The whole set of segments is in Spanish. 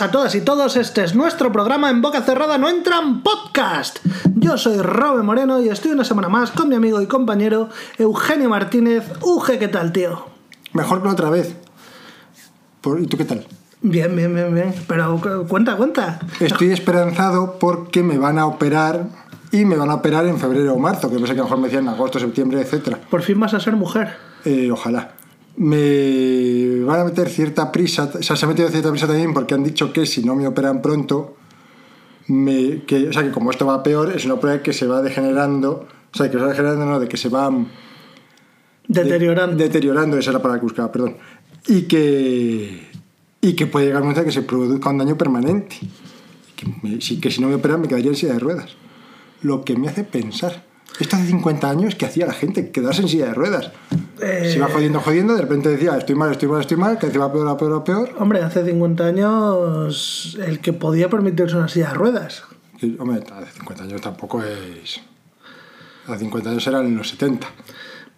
A todas y todos, este es nuestro programa En Boca Cerrada No Entran Podcast. Yo soy Robe Moreno y estoy una semana más con mi amigo y compañero Eugenio Martínez. Uge, ¿qué tal, tío? Mejor que otra vez. Por- ¿Y tú qué tal? Bien, bien, bien, bien. Pero cu- cuenta, cuenta. Estoy esperanzado porque me van a operar y me van a operar en febrero o marzo, que pensé que a lo mejor me decían agosto, septiembre, etcétera. Por fin vas a ser mujer. Eh, ojalá. Me van a meter cierta prisa, o sea, se ha metido cierta prisa también porque han dicho que si no me operan pronto, me, que, o sea, que como esto va peor, es una prueba que se va degenerando, o sea, que se va degenerando, no, de que se va de- Deteriorando. deteriorando, esa es la palabra que buscaba, perdón. Y que, y que puede llegar un momento en que se produzca un daño permanente. Y que, me- si, que si no me operan me quedaría en silla de ruedas. Lo que me hace pensar. Esto hace 50 años que hacía la gente quedarse en silla de ruedas. Eh, Se iba jodiendo, jodiendo, de repente decía, estoy mal, estoy mal, estoy mal, que va peor, peor, peor. Hombre, hace 50 años el que podía permitirse una silla de ruedas. Y, hombre, hace 50 años tampoco es... Hace 50 años eran en los 70.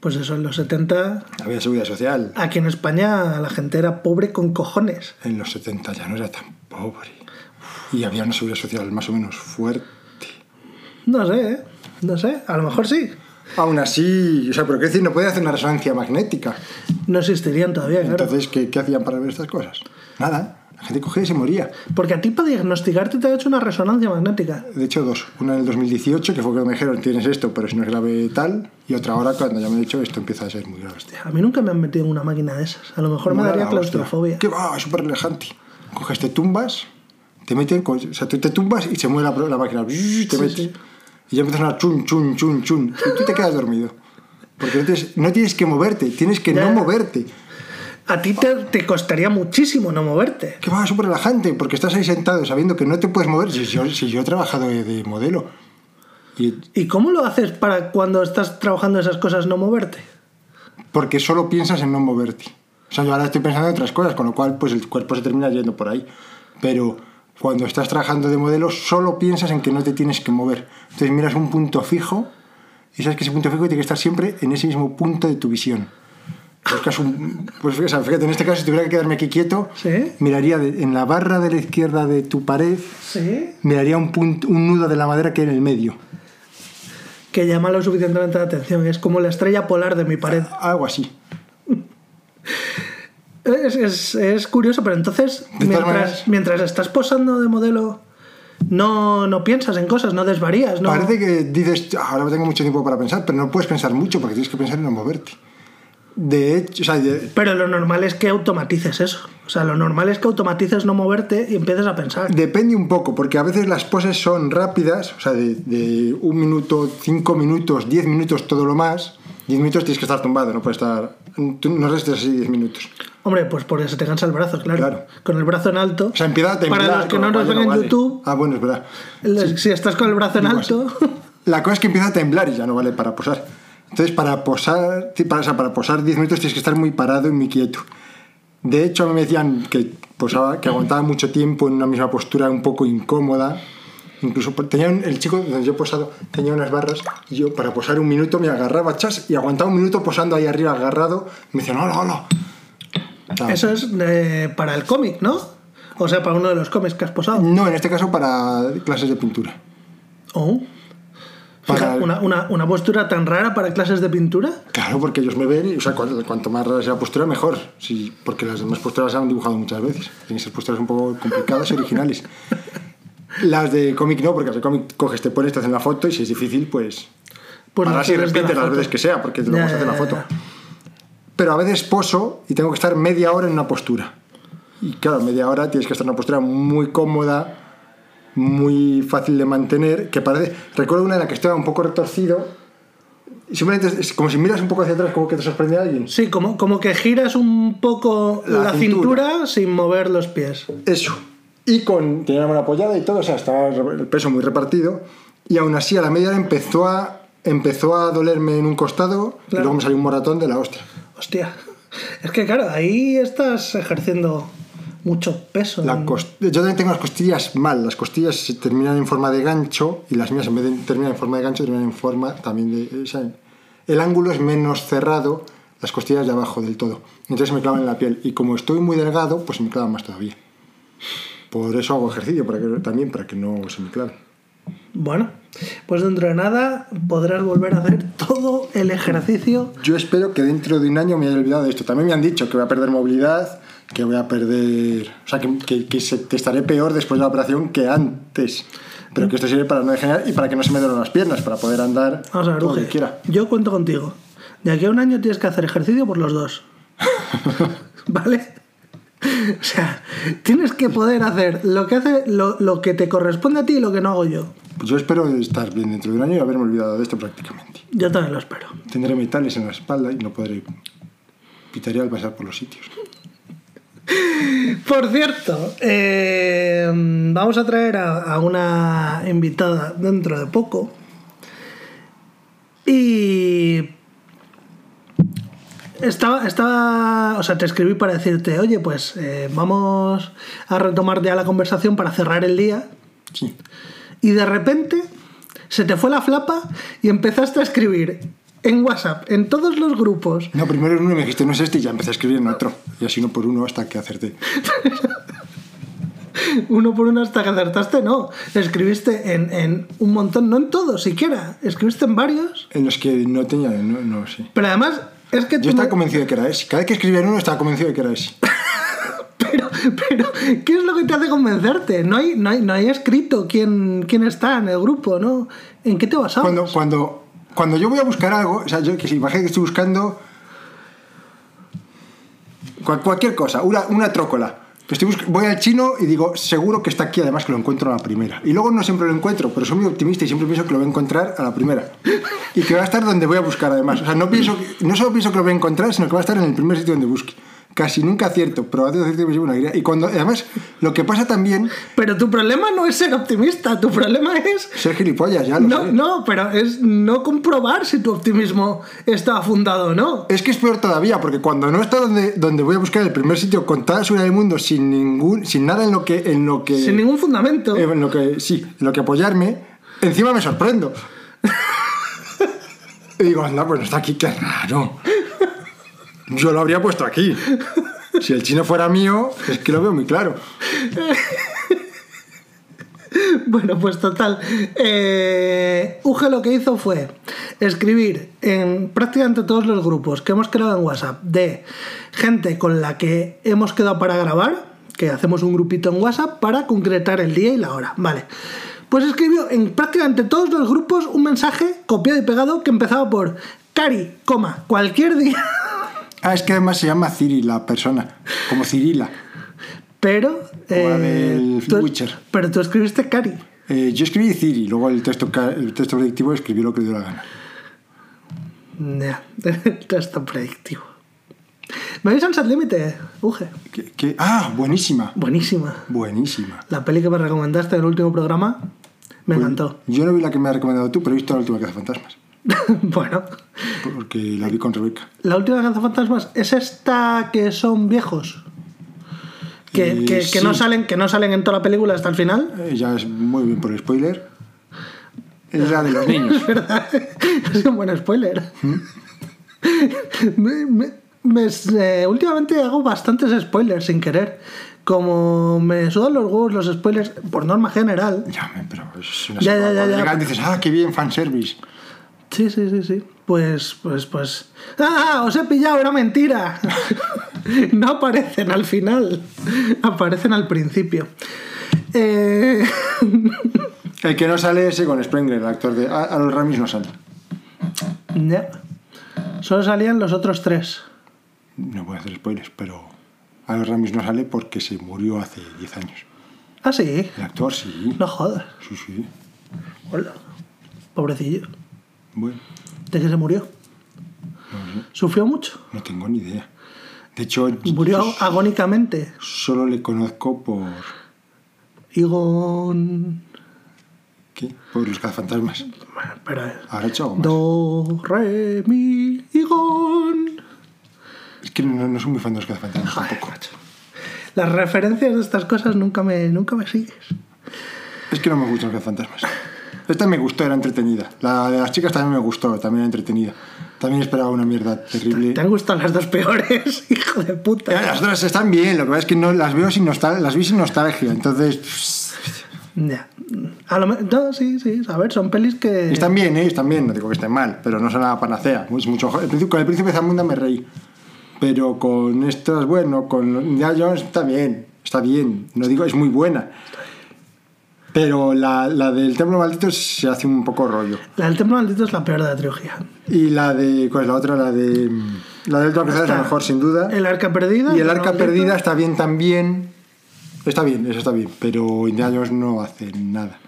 Pues eso, en los 70, Había seguridad social. aquí en España la gente era pobre con cojones. En los 70 ya no era tan pobre. Y había una seguridad social más o menos fuerte. No sé, ¿eh? No sé, a lo mejor sí. Aún así, o sea, pero qué decir, no podía hacer una resonancia magnética. No existirían todavía, claro. Entonces, ¿qué, qué hacían para ver estas cosas? Nada. La gente cogía y se moría. Porque a ti para diagnosticarte te ha hecho una resonancia magnética. De hecho, dos. Una en el 2018, que fue que me dijeron, tienes esto, pero si no es grave tal. Y otra ahora, cuando ya me he dicho, esto empieza a ser muy grave. A mí nunca me han metido en una máquina de esas. A lo mejor me Mola daría la hostia. claustrofobia. ¿Qué va? Súper relajante. Coges, te tumbas, te meten, con- o sea, tú te tumbas y se mueve la, la máquina. Te Sí, metes. sí. Y ya empieza a sonar chun, chun, chun, chun. Y tú te quedas dormido. Porque no tienes, no tienes que moverte, tienes que Ya. no moverte. A ti te, te costaría muchísimo no moverte. Que va súper relajante, porque estás ahí sentado sabiendo que no te puedes mover. Si yo, si yo he trabajado de, de modelo. Y ¿Y cómo lo haces para cuando estás trabajando esas cosas no moverte? porque solo piensas en no moverte. O sea, yo ahora estoy pensando en otras cosas, con lo cual pues el cuerpo se termina yendo por ahí. Pero cuando estás trabajando de modelo, solo piensas en que no te tienes que mover. Entonces miras un punto fijo y sabes que ese punto fijo tiene que estar siempre en ese mismo punto de tu visión. Buscas un- pues fíjate, fíjate, en este caso, si tuviera que quedarme aquí quieto, Sí. miraría de- en la barra de la izquierda de tu pared, Sí. miraría un, punto, un nudo de la madera que hay en el medio. Que llama lo suficientemente la atención. Es como la estrella polar de mi pared. Algo así. Es, es- es curioso, pero entonces, mientras, mientras estás posando de modelo, no, no piensas en cosas, no desvarías, ¿no? Parece que dices, "Ah, ahora tengo mucho tiempo para pensar, pero no puedes pensar mucho porque tienes que pensar en no moverte. De hecho, o sea, de- Pero lo normal es que automatices eso. O sea, lo normal es que automatices no moverte y empieces a pensar. depende un poco, porque a veces las poses son rápidas, o sea, de, de un minuto, cinco minutos, diez minutos, todo lo más. Diez minutos tienes que estar tumbado, no puedes estar. Tú no restes así diez minutos. Hombre, pues porque se te cansa el brazo, claro. Claro. Con el brazo en alto. O sea, empieza a temblar. Para los que no nos ven en vale. YouTube, Ah, bueno, es verdad. si estás con el brazo en Digo alto. La cosa es que empieza a temblar y ya no vale para posar. Entonces, para posar, para, o sea, para posar 10 minutos tienes que estar muy parado y muy quieto. De hecho, a mí me decían que, posaba, que aguantaba mucho tiempo en una misma postura un poco incómoda. Incluso por- tenía un- el chico donde yo he posado tenía unas barras y yo para posar un minuto me agarraba chas y aguantaba un minuto posando ahí arriba agarrado. Me decían, hola, hola. Sea, Eso es eh, para el cómic, ¿no? O sea, para uno de los cómics que has posado. No, en este caso para clases de pintura. Oh. Fija, Para- una, una- una postura tan rara para clases de pintura. Claro, porque ellos me ven y, o sea, cuanto, cuanto más rara sea la postura, mejor. Sí, porque las demás posturas se han dibujado muchas veces. Tienen que ser posturas un poco complicadas y originales. Las de cómic no, porque las de cómic coges, te pones, te hacen la foto y si es difícil, pues. Pues Ahora sí repites las foto. veces que sea, porque te lo Ya, vamos a hacer la ya, foto. ya. Pero a veces poso y tengo que estar media hora en una postura. Y claro, media hora tienes que estar en una postura muy cómoda, muy fácil de mantener, que parece... Recuerdo una en la que estaba un poco retorcido, y simplemente es como si miras un poco hacia atrás, como que te sorprende a alguien. Sí, como, como que giras un poco la, La cintura. cintura. sin mover los pies. Eso. Y con tenía la mano apoyada y todo, o sea, estaba el peso muy repartido. Y aún así, a la media hora empezó a, empezó a dolerme en un costado y Claro. luego me salió un moratón de la hostia. Hostia. Es que claro, ahí estás ejerciendo mucho peso. La Yo también tengo las costillas mal. Las costillas se terminan en forma de gancho y las mías, en vez de terminar en forma de gancho, terminan en forma también de. sea, el ángulo es menos cerrado, las costillas de abajo del todo. Entonces me clavan en la piel. Y como estoy muy delgado, pues me clavan más todavía. por eso hago ejercicio, para que, también para que no se me clave. Bueno, pues dentro de nada podrás volver a hacer todo el ejercicio. Yo espero que dentro de un año me haya olvidado de esto. También me han dicho que voy a perder movilidad, que voy a perder. O sea, que, que, que se- que estaré peor después de la operación que antes. Pero que esto sirve para no degenerar y para que no se me duelen las piernas, para poder andar Vamos a ver, Uge, quiera. Yo cuento contigo. De aquí a un año tienes que hacer ejercicio por los dos. ¿Vale? O sea, tienes que poder hacer lo que hace, lo, lo que te corresponde a ti y lo que no hago yo. Pues yo espero estar bien dentro de un año y haberme olvidado de esto prácticamente. Yo también lo espero. Tendré metales en la espalda y no podré pitaría al pasar por los sitios. Por cierto, eh, vamos a traer a, a una invitada dentro de poco. Y estaba, estaba, o sea, te escribí para decirte, oye, pues eh, vamos a retomar ya la conversación para cerrar el día. Sí. Y de repente se te fue la flapa y empezaste a escribir en WhatsApp, en todos los grupos, No, primero en uno me dijiste, no es este, y ya empecé a escribir en otro. Y así uno por uno hasta que acerté. uno por uno hasta que acertaste, no. Escribiste en, en un montón, no en todos siquiera, escribiste en varios. En los que no tenía, no, no sé. Pero además, es que Yo estaba me- convencido de que era ese. Cada vez que escribía en uno estaba convencido de que era ese. Pero, pero, ¿qué es lo que te hace convencerte? No hay, no hay, no hay escrito quién, quién está en el grupo, ¿no? ¿En qué te basabas? Cuando, cuando, cuando yo voy a buscar algo, o sea, yo que si imagínate que estoy buscando cual- cualquier cosa, una, una trócola. Estoy voy al chino y digo, seguro que está aquí, además que lo encuentro a la primera. Y luego no siempre lo encuentro, pero soy muy optimista y siempre pienso que lo voy a encontrar a la primera. Y que va a estar donde voy a buscar, además. O sea, no, pienso, que- no solo pienso que lo voy a encontrar, sino que va a estar en el primer sitio donde busque. Casi nunca acierto, pero y me llevo una alegría. Y cuando, además, lo que pasa también, Pero tu problema no es ser optimista, tu problema es ser gilipollas, ya lo No, sé. no, pero es no comprobar si tu optimismo está fundado o no. Es que es peor todavía, porque cuando no está donde, donde voy a buscar el primer sitio con toda la seguridad del mundo, sin ningún, sin nada en lo que, en lo que, Sin ningún fundamento. en lo que, sí, en lo que apoyarme, encima me sorprendo. y digo, anda, pues no está aquí, qué raro. Yo lo habría puesto aquí. Si el chino fuera mío, es que lo veo muy claro. Bueno, pues total. Eh, Uge lo que hizo fue escribir en prácticamente todos los grupos que hemos creado en WhatsApp de gente con la que hemos quedado para grabar, que hacemos un grupito en WhatsApp para concretar el día y la hora. Vale. Pues escribió en prácticamente todos los grupos un mensaje copiado y pegado que empezaba por Cari, coma, cualquier día. Ah, es que además se llama Ciri la persona, como Cirila. Pero. la del tú, Witcher. pero tú escribiste Cari. Eh, yo escribí Ciri, luego el texto, el texto predictivo escribió lo que le dio la gana. Ya, el texto predictivo. Me veis Sunset Límite, Uge. ¿Qué- qué? Ah, buenísima. Buenísima. Buenísima. La peli que me recomendaste en el último programa me encantó. Yo no vi la que me has recomendado tú, pero he visto la última Cazafantasmas. bueno, Porque la vi con Rebeca. la última Cazafantasmas es esta que son viejos. Que, Eh, que- que no sí. salen, que no salen en toda la película hasta el final. Eh, ya es muy bien por spoiler. Es la de los niños. ¿Verdad? Es un buen spoiler. Me- me- me- eh, últimamente hago bastantes spoilers sin querer. Como me sudan los huevos los spoilers, por norma general. Ya, pero es una Ya, ya, ya, ya. dices, ah, qué bien, fanservice. Sí, sí, sí, sí. Pues, pues, pues. ¡Ah! Os he pillado, era mentira. no aparecen al final. Aparecen al principio. Eh, El que no sale es con Spengler, el actor de. A, a los Ramis no sale. ya. Solo salían los otros tres. No voy a hacer spoilers, pero. A los Ramis no sale porque se murió hace 10 años. Ah, sí. El actor, sí. No jodas. Sí, sí. Hola. Pobrecillo. Bueno, ¿De qué se murió? no. ¿Sufrió mucho? No tengo ni idea. De hecho, Murió agónicamente. solo le conozco por. Igon. ¿Qué? Por los cazafantasmas. Pero. Ahora he hecho algo más. Do, re, mi, Igon. Es que no, no soy muy fan de los cazafantasmas Joder, tampoco. macho. Las referencias de estas cosas nunca me, nunca me sigues. Es que no me gustan los cazafantasmas. Esta me gustó, era entretenida. La de las chicas también me gustó, también era entretenida. También esperaba una mierda terrible. ¿Te han gustado las dos peores? Hijo de puta. Eh, Las otras están bien, lo que pasa es que no las veo sin nostalgia, las vi sin nostalgia, entonces Ya. A lo no, sí, sí. A ver, son pelis que. están bien, ¿eh? están bien, no digo que estén mal, pero no son la panacea. Es mucho, con el príncipe Zamunda me reí, pero con estas, bueno, con Indiana Jones está bien, está bien, no digo, es muy buena. Pero la, la del templo maldito se hace un poco rollo. La del Templo Maldito es la peor de la trilogía. Y la de, ¿cuál es la otra? La de, la del Templo Cruzado es la mejor, sin duda. El Arca Perdida. Y el arca Maldito. perdida está bien también. Está bien, eso está bien, pero Indiana Jones no hace nada.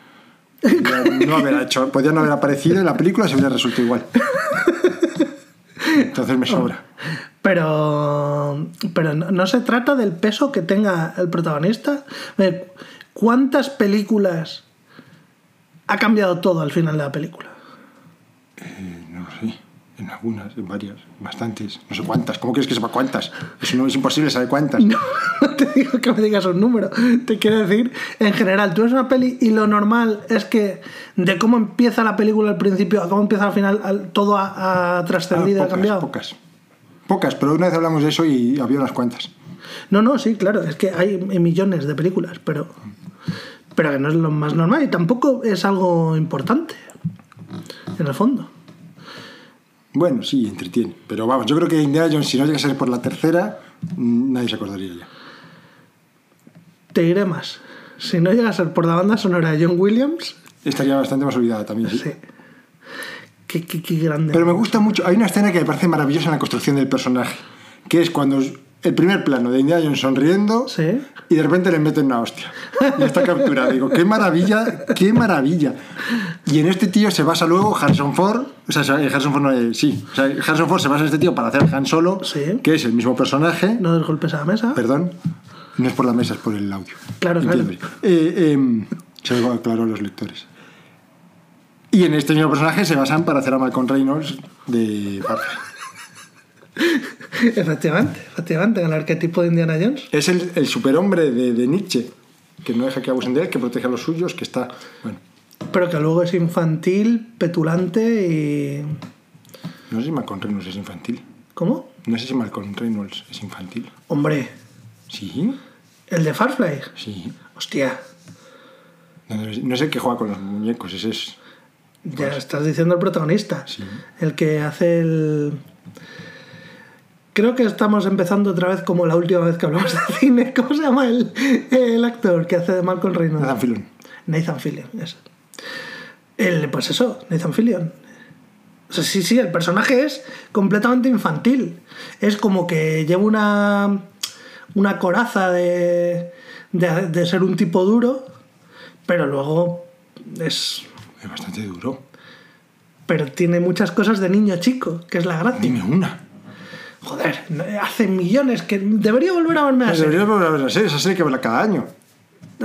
Podría no haber hecho, podría no haber aparecido en la película, se hubiera resuelto igual. Entonces me sobra. Pero, pero no, no se trata del peso que tenga el protagonista. ¿Cuántas películas ha cambiado todo al final de la película? Eh, no lo sé, en algunas, en varias, bastantes, no sé cuántas. ¿Cómo quieres que sepa cuántas? Eso no es imposible saber cuántas. No, no te digo que me digas un número. Te quiero decir, en general, tú ves una peli y lo normal es que de cómo empieza la película al principio a cómo empieza al final, al- todo ha, ha trascendido, Ah, ha cambiado. pocas. Pocas, pero una vez hablamos de eso y había unas cuantas. No, no, sí, claro, es que hay millones de películas, pero, pero que no es lo más normal y tampoco es algo importante, en el fondo. Bueno, sí, entretiene. Pero vamos, yo creo que Indiana Jones, si no llega a ser por la tercera, mm, nadie se acordaría ya. Te diré más. Si no llega a ser por la banda sonora de John Williams, Estaría bastante más olvidada también, sí. sí. Qué, qué- qué grande. Pero me gusta mucho. Hay una escena que me parece maravillosa en la construcción del personaje, que es cuando el primer plano de Indiana Jones sonriendo Sí. y de repente le meten una hostia. Y está capturado. Digo, qué maravilla, qué maravilla. Y en este tío se basa luego Harrison Ford. O sea, eh, Harrison Ford no es- sí. O sea, Harrison Ford se basa en este tío para hacer Han Solo, Sí. que es el mismo personaje. No des golpes a la mesa. Perdón. No es por la mesa, es por el audio. Claro, claro. Entiende. Eh, em, se lo aclaro a los lectores. Y en este mismo personaje se basan para hacer a Malcolm Reynolds de. Efectivamente, efectivamente, en el arquetipo de Indiana Jones. Es el, el superhombre de, de Nietzsche, que no deja que abusen de él, que protege a los suyos, que está. Bueno, Pero que luego es infantil, petulante y. no sé si Malcolm Reynolds es infantil. ¿Cómo? No sé si Malcolm Reynolds es infantil. Hombre, Sí, el de Farfly. sí. Hostia, No, no, no sé qué juega con los muñecos, ese es. ya estás diciendo el protagonista. Sí. El que hace el. Creo que estamos empezando otra vez como la última vez que hablamos de cine. ¿Cómo se llama el, el actor que hace de Malcolm Reynolds? Nathan Fillion. Nathan Fillion, eso. El, pues eso, Nathan Fillion. O sea, sí, sí, el personaje es completamente infantil. Es como que lleva una, una coraza de, de, de ser un tipo duro, pero luego es... Es bastante duro. Pero tiene muchas cosas de niño chico, que es la gracia. Dime una. Joder, no- hace millones que debería volver a verme así. Deberías volver a ver la serie, esa serie que verla cada año.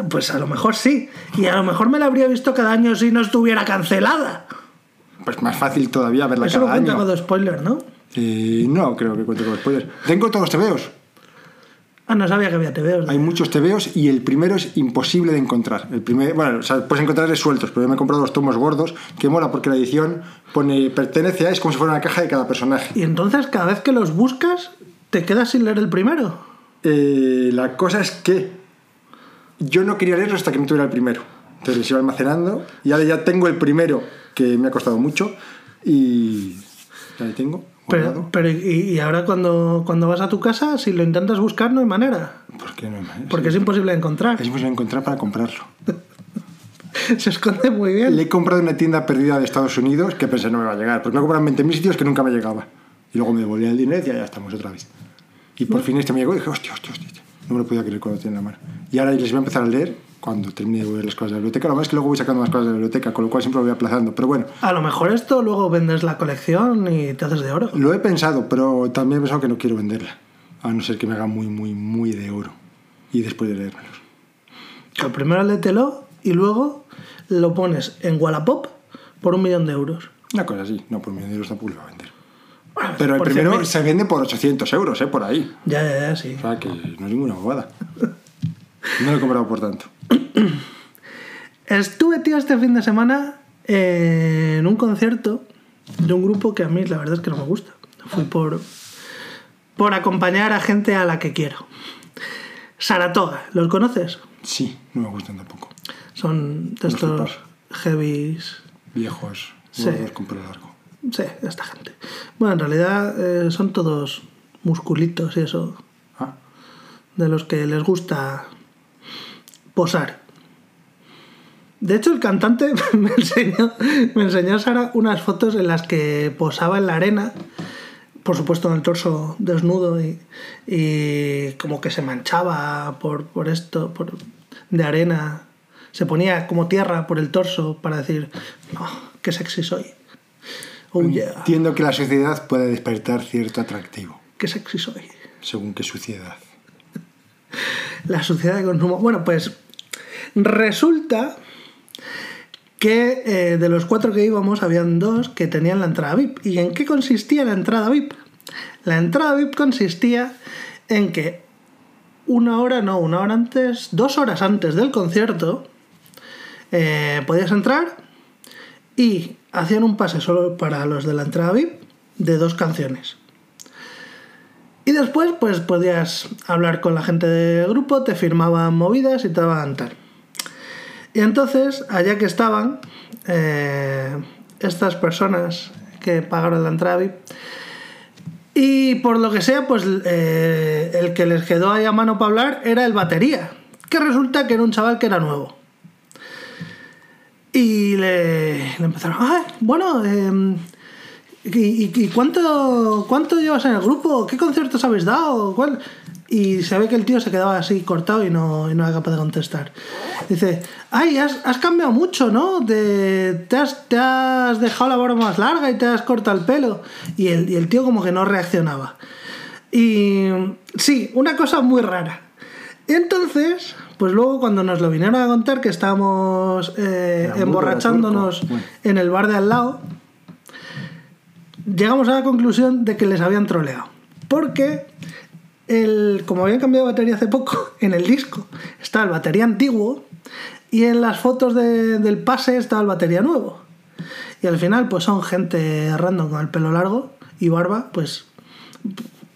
Pues a lo mejor sí. Y a lo mejor me la habría visto cada año si no estuviera cancelada. Pues más fácil todavía verla Eso lo cada cuenta año. con spoiler, ¿no? Eh, no, creo que cuente con spoilers. Tengo todos los TVOs. Ah, no sabía que había TVOs. Hay muchos TVOs y el primero es imposible de encontrar. El primer, bueno, o sea, puedes encontrarles sueltos, pero yo me he comprado los tomos gordos, que mola porque la edición pone pertenece a, es como si fuera una caja de cada personaje. Y entonces cada vez que los buscas, te quedas sin leer el primero. Eh, la cosa es que yo no quería leerlo hasta que no tuviera el primero. Entonces les iba almacenando y ahora ya tengo el primero, que me ha costado mucho, y ya le tengo. Pero, pero y, y ahora cuando, cuando vas a tu casa, si lo intentas buscar, no hay manera. ¿Por qué no hay manera? Porque es imposible de encontrar. Es imposible encontrar para comprarlo. Se esconde muy bien. Le he comprado en una tienda perdida de Estados Unidos que pensé no me va a llegar, porque me en 20.000 sitios que nunca me llegaba. Y luego me devolvían el dinero y ya, ya estamos otra vez. Y por fin este me llegó y dije, hostia, hostia, hostia. No me lo podía creer cuando lo tenía en la mano. Y ahora les voy a empezar a leer cuando termine de ver las cosas de la biblioteca. Lo más es que luego voy sacando más cosas de la biblioteca, con lo cual siempre lo voy aplazando. Pero bueno, A lo mejor esto luego vendes la colección y te haces de oro. lo he pensado, pero también he pensado que no quiero venderla. A no ser que me haga muy, muy, muy de oro. Y después de leérmelos. Que primero léetelo y luego lo pones en Wallapop por un millón de euros. Una cosa así. No, por mi dinero tampoco lo va a vender. Bueno, Pero el primero 100.000. se vende por 800 euros, ¿eh? Por ahí. Ya, ya, ya, sí. O sea que no es ninguna bobada. No lo he comprado por tanto. Estuve, tío, este fin de semana en un concierto de un grupo que a mí la verdad es que no me gusta. Fui por, por acompañar a gente a la que quiero. Saratoga, ¿los conoces? Sí, no me gustan tampoco. Son de estos heavies. Viejos, Sí. con pelo largo. Sí, esta gente. Bueno, en realidad eh, son todos musculitos y eso, Ah, de los que les gusta posar. De hecho, el cantante me enseñó, me enseñó Sara unas fotos en las que posaba en la arena, por supuesto en el torso desnudo y, y como que se manchaba por, por esto, por, de arena. Se ponía como tierra por el torso para decir, "Oh, qué sexy soy. Oh yeah, Entiendo que la sociedad puede despertar cierto atractivo, qué sexy soy. según qué suciedad. La sociedad de consumo. Bueno, pues resulta que eh, de los cuatro que íbamos habían dos que tenían la entrada VIP. ¿Y en qué consistía la entrada VIP? La entrada VIP consistía en que una hora, no, una hora antes, dos horas antes del concierto, eh, podías entrar y hacían un pase solo para los de la entrada VIP de dos canciones. Y después, pues podías hablar con la gente del grupo, te firmaban movidas y te daban tal. Y entonces, allá que estaban, eh, estas personas que pagaron la entrada VIP, y por lo que sea, pues eh, el que les quedó ahí a mano para hablar era el batería, que resulta que era un chaval que era nuevo. Y le, empezaron, ah, bueno, em, ¿y, cuánto, cuánto llevas en el grupo? ¿Qué conciertos habéis dado? ¿Cuál? Y se ve que el tío se quedaba así cortado y no, y no era capaz de contestar. Dice, ay, has, has cambiado mucho, ¿no? De- te, has, te has dejado la barba más larga y te has cortado el pelo. Y el, y el tío como que no reaccionaba. Y sí, una cosa muy rara. Y entonces, pues luego cuando nos lo vinieron a contar que estábamos eh, emborrachándonos. Bueno. en el bar de al lado, llegamos a la conclusión de que les habían troleado. Porque, el, como habían cambiado de batería hace poco, en el disco estaba el batería antiguo y en las fotos de- del pase estaba el batería nuevo. Y al final, pues son gente random con el pelo largo y barba, pues,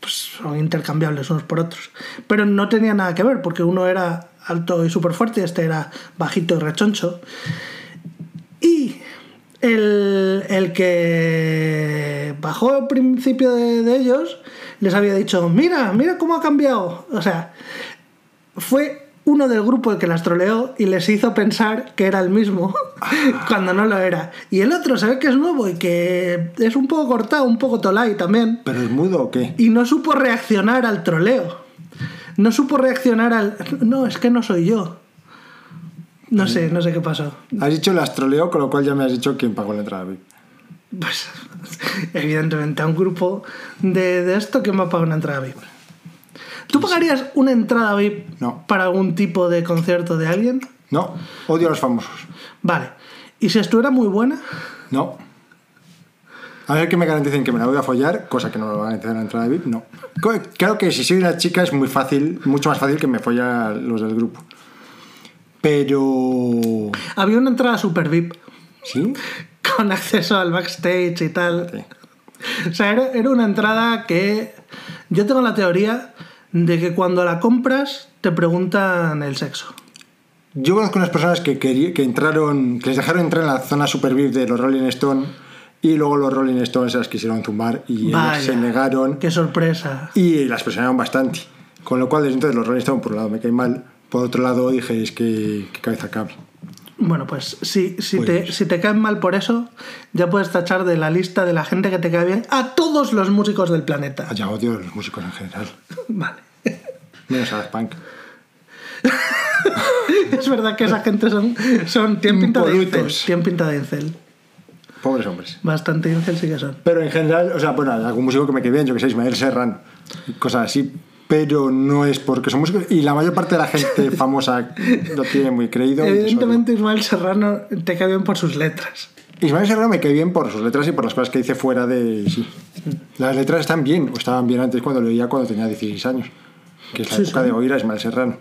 pues son intercambiables unos por otros. Pero no tenía nada que ver, porque uno era alto y súper fuerte este era bajito y rechoncho. Y el, el que bajó al principio de, de ellos les había dicho, mira, mira cómo ha cambiado. O sea, fue uno del grupo el que las troleó y les hizo pensar que era el mismo cuando no lo era. Y el otro se ve que es nuevo y que es un poco cortado, un poco tolai también. ¿Pero es mudo o qué? Y no supo reaccionar al troleo. No supo reaccionar al... No, es que no soy yo. No sé, no sé qué pasó. Has dicho las troleo, con lo cual ya me has dicho quién pagó la entrada VIP. Pues, evidentemente, a un grupo de, de esto que me ha pagado una entrada VIP. ¿Tú pagarías una entrada VIP No. para algún tipo de concierto de alguien? No, odio a los famosos. Vale. ¿Y si estuviera muy buena? No. A ver que me garanticen que me la voy a follar, cosa que no me va a garantizar la entrada VIP, no. Claro que si soy una chica es muy fácil, mucho más fácil que me follar a los del grupo. Pero... Había una entrada super VIP ¿Sí? con acceso al backstage y tal. Sí. O sea, era, era una entrada que yo tengo la teoría de que cuando la compras te preguntan el sexo. Yo conozco unas personas que, querí- que entraron, que les dejaron entrar en la zona super VIP de los Rolling Stones y luego los Rolling Stones se las quisieron zumbar y ellas se negaron Qué sorpresa. y las presionaron bastante. Con lo cual, desde entonces los Rolling Stones, por un lado, me caen mal. Por otro lado, dije, es que, que cabeza cabe. Bueno, pues si, si, te, Pues- si te caen mal por eso, ya puedes tachar de la lista de la gente que te cae bien a todos los músicos del planeta. Ya odio a los músicos en general. Vale. Menos a las punk. Es verdad que esa gente son, son tienen pinta de incel. Impolutos. Tienen pinta de incel. Pobres hombres. Bastante incel sí que son. Pero en general, o sea, bueno, algún músico que me quede bien, yo que sé, Ismael Serran, y cosas así. Pero no es porque son músicos. Y la mayor parte de la gente famosa lo tiene muy creído. Evidentemente Ismael Serrano te cae bien por sus letras. Ismael Serrano me cae bien por sus letras y por las cosas que dice fuera de sí. Las letras están bien, o estaban bien antes cuando lo leía cuando tenía 16 años. Que es la Sí, época sí. de oír a Ismael Serrano.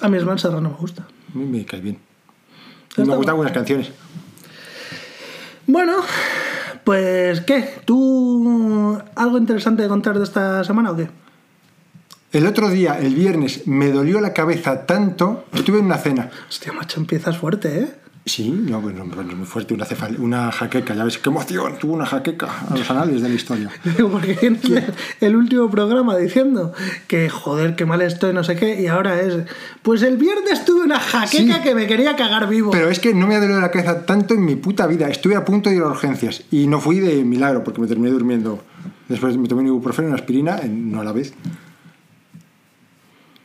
A mí Ismael Serrano me gusta. A mí me cae bien. Y me gustan algunas canciones. Bueno, Pues, ¿qué? ¿Tú algo interesante de contar de esta semana o qué? El otro día, el viernes, me dolió la cabeza tanto. Estuve en una cena. Hostia, macho, empiezas fuerte, ¿eh? Sí, no, bueno, bueno, muy fuerte, una, cefal- una jaqueca, ya ves, qué emoción, tuvo una jaqueca a los anales de la historia. Porque tienes el, último programa diciendo que joder, qué mal estoy, no sé qué, y ahora es. Pues el viernes tuve una jaqueca Sí. que me quería cagar vivo. Pero es que no me ha dolido la cabeza tanto en mi puta vida. Estuve a punto de ir a urgencias y no fui de milagro porque me terminé durmiendo. Después me tomé un ibuprofeno una aspirina, en- no a la vez.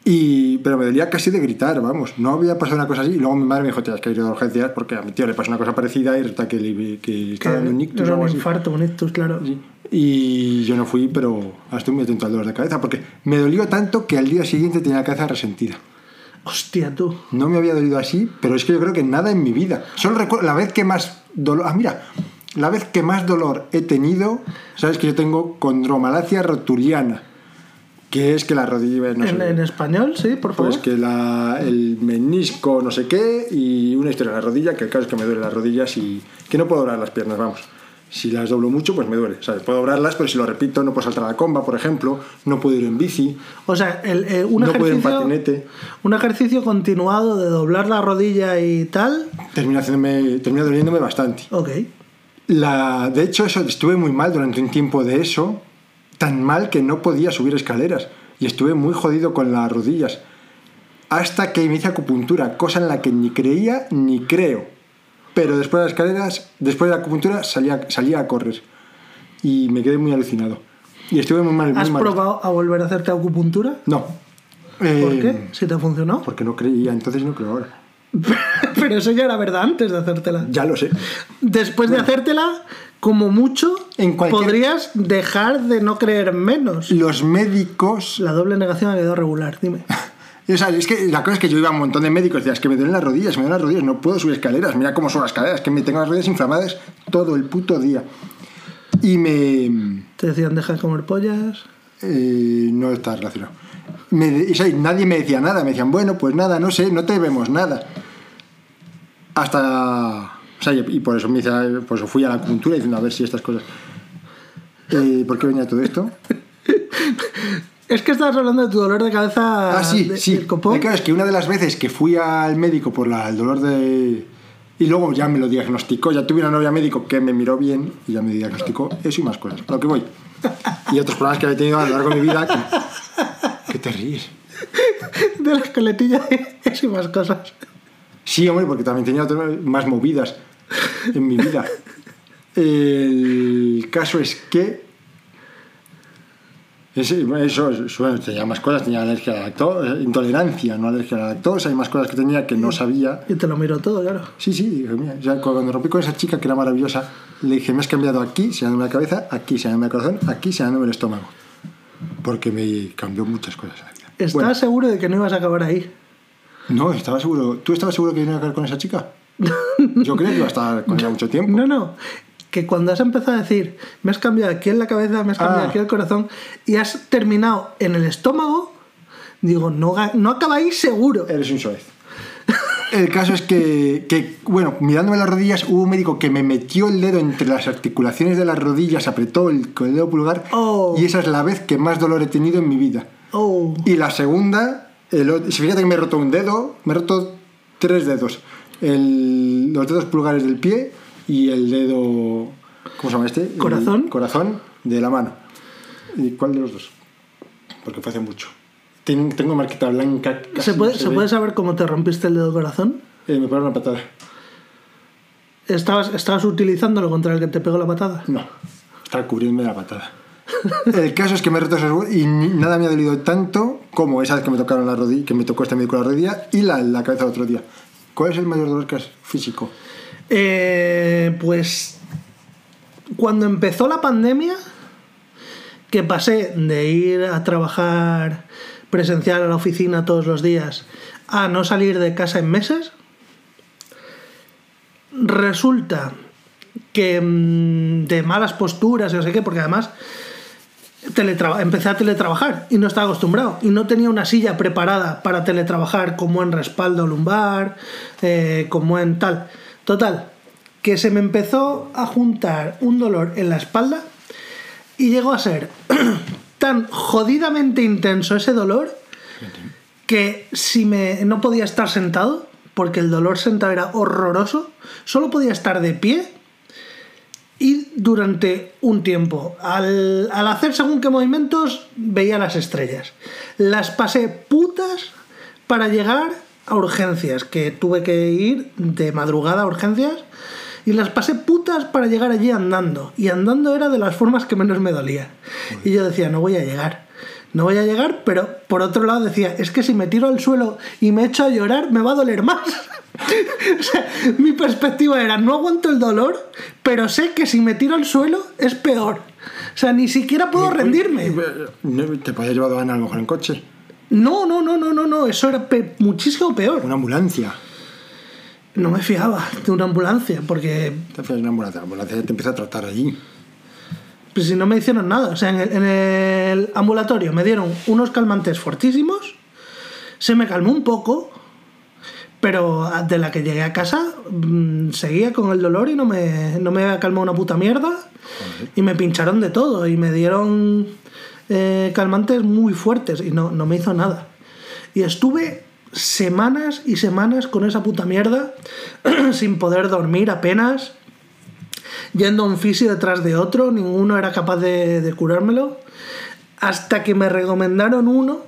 Y, pero me dolía casi de gritar, vamos. No había pasado una cosa así. Y luego mi madre me dijo, tienes que ir a urgencias porque a mi tío le pasó una cosa parecida y resulta que, le- que estaba dando un ictus era un infarto, un ictus, claro. Sí. Y yo no fui, pero estoy muy atento al dolor de cabeza porque me dolió tanto que al día siguiente tenía la cabeza resentida. Hostia, tú. No me había dolido así, pero es que yo creo que nada en mi vida. Solo recuerdo la vez que más dolor. Ah, mira, la vez que más dolor he tenido, sabes que yo tengo condromalacia rotuliana, que es que la rodilla. No en, en español, sí, por favor. pues que la, el menisco no sé qué y una historia en la rodilla, que el caso es que me duele las rodillas y que no puedo doblar las piernas, vamos. Si las doblo mucho, pues me duele. ¿sabes? Puedo doblarlas, pero si lo repito, no puedo saltar a la comba, por ejemplo, no puedo ir en bici. O sea, el, eh, un, No puedo ir en ejercicio, patinete. un ejercicio continuado de doblar la rodilla y tal. Termina, haciéndome, termina doliéndome bastante. Ok. La, de hecho, eso, estuve muy mal durante un tiempo de eso, tan mal que no podía subir escaleras y estuve muy jodido con las rodillas. Hasta que me hice acupuntura, cosa en la que ni creía ni creo. Pero después de las escaleras, después de la acupuntura, salía, salía a correr. Y me quedé muy alucinado. Y estuve muy mal. Muy ¿Has mal. probado a volver a hacerte acupuntura? No. ¿Por Eh, qué? Si te funcionó. Porque no creía, entonces no creo ahora. Pero eso ya era verdad antes de hacértela. Ya lo sé. Después de hacértela, como mucho, En cualquier- podrías dejar de no creer menos. Los médicos La doble negación ha quedado regular, dime. O sea, es que la cosa es que yo iba a un montón de médicos y decía, es que me duelen las rodillas, me duelen las rodillas, no puedo subir escaleras, mira cómo son las escaleras, que me tengo las rodillas inflamadas todo el puto día. Y me... Te decían, deja de comer pollas. eh, no está relacionado. Me o sea, y nadie me decía nada, me decían, bueno, pues nada, no sé, no te vemos nada. Hasta... O sea, y por eso, me hice, por eso fui a la acupuntura diciendo, a ver si estas cosas... Eh, ¿Por qué venía todo esto? Es que estabas hablando de tu dolor de cabeza. Ah, sí, de- sí. del copón. Claro, es que una de las veces que fui al médico por la- el dolor de... Y luego ya me lo diagnosticó, ya tuve una novia médico que me miró bien y ya me diagnosticó eso y más cosas. A lo que voy. Y otros problemas que había tenido a lo largo de mi vida que... ¿Qué te ríes? De las coletillas y más cosas. Sí, hombre, porque también tenía otras más movidas en mi vida. El caso es que... Eso, eso, tenía más cosas, tenía alergia a la lactosa, intolerancia, no alergia a la lactosa, hay más cosas que tenía que no sabía. Y te lo miro todo, claro. Sí, sí, dije, mira, o sea, cuando rompí con esa chica que era maravillosa, le dije, me has cambiado aquí, señalándome la cabeza, aquí, señalándome el corazón, aquí, señalándome el estómago. Porque me cambió muchas cosas. ¿Estás Bueno, seguro de que no ibas a acabar ahí? no, estaba seguro. ¿Tú estabas seguro que iba a acabar con esa chica? Yo creo que iba a estar con ella mucho tiempo. No, no. Que cuando has empezado a decir, me has cambiado aquí en la cabeza, me has cambiado Ah. aquí el corazón, y has terminado en el estómago, digo, no, no acabáis seguro. Eres un soez. El caso es que, que, bueno, mirándome las rodillas, hubo un médico que me metió el dedo entre las articulaciones de las rodillas, apretó el, con el dedo pulgar, Oh. y esa es la vez que más dolor he tenido en mi vida. Oh, Y la segunda, el, fíjate que me he roto un dedo, me he roto tres dedos. El- los dedos pulgares del pie y el dedo. ¿Cómo se llama este? El ¿Corazón? corazón de la mano. ¿Y cuál de los dos? Porque fue hace mucho. Ten- tengo marquita blanca. ¿Se, puede, no ¿Se puede saber cómo te rompiste el dedo corazón? Eh, me pegaron una patada. ¿Estabas, ¿Estabas utilizándolo contra el que te pegó la patada? No, estaba cubriéndome la patada. El caso es que me he roto esos y nada me ha dolido tanto como esa vez que me tocaron la rodilla, que me tocó este médico la rodilla y la, la cabeza el otro día. ¿Cuál es el mayor dolor que has físico? Eh, pues cuando empezó la pandemia, que pasé de ir a trabajar presencial a la oficina todos los días a no salir de casa en meses, resulta que mm, de malas posturas y no sé qué, porque además empecé a teletrabajar y no estaba acostumbrado y no tenía una silla preparada para teletrabajar como en respaldo lumbar, eh, como en tal. Total, que se me empezó a juntar un dolor en la espalda y llegó a ser tan jodidamente intenso ese dolor que si me no podía estar sentado porque el dolor sentado era horroroso, solo podía estar de pie y durante un tiempo. Al, al hacer según qué movimientos veía las estrellas. Las pasé putas para llegar a urgencias, que tuve que ir de madrugada a urgencias y las pasé putas para llegar allí andando. Y andando era de las formas que menos me dolía. Y yo decía, no voy a llegar. No voy a llegar, pero por otro lado decía, es que si me tiro al suelo y me echo a llorar, me va a doler más. o sea, mi perspectiva era, no aguanto el dolor, pero sé que si me tiro al suelo es peor. O sea, ni siquiera puedo rendirme. ¿Te podías llevar a lo mejor en coche? No, no, no, no, no, no, eso era pe- muchísimo peor. Una ambulancia. No me fiaba de una ambulancia, porque Te fías de una ambulancia. La ambulancia te empieza a tratar allí. pues, si no me hicieron nada. O sea, en el, en el ambulatorio me dieron unos calmantes fortísimos, se me calmó un poco, pero de la que llegué a casa mm, seguía con el dolor y no me, no me había calmado una puta mierda. Y me pincharon de todo y me dieron eh, calmantes muy fuertes y no, no me hizo nada. Y estuve semanas y semanas con esa puta mierda sin poder dormir apenas yendo a un fisio detrás de otro, ninguno era capaz de, de curármelo, hasta que me recomendaron uno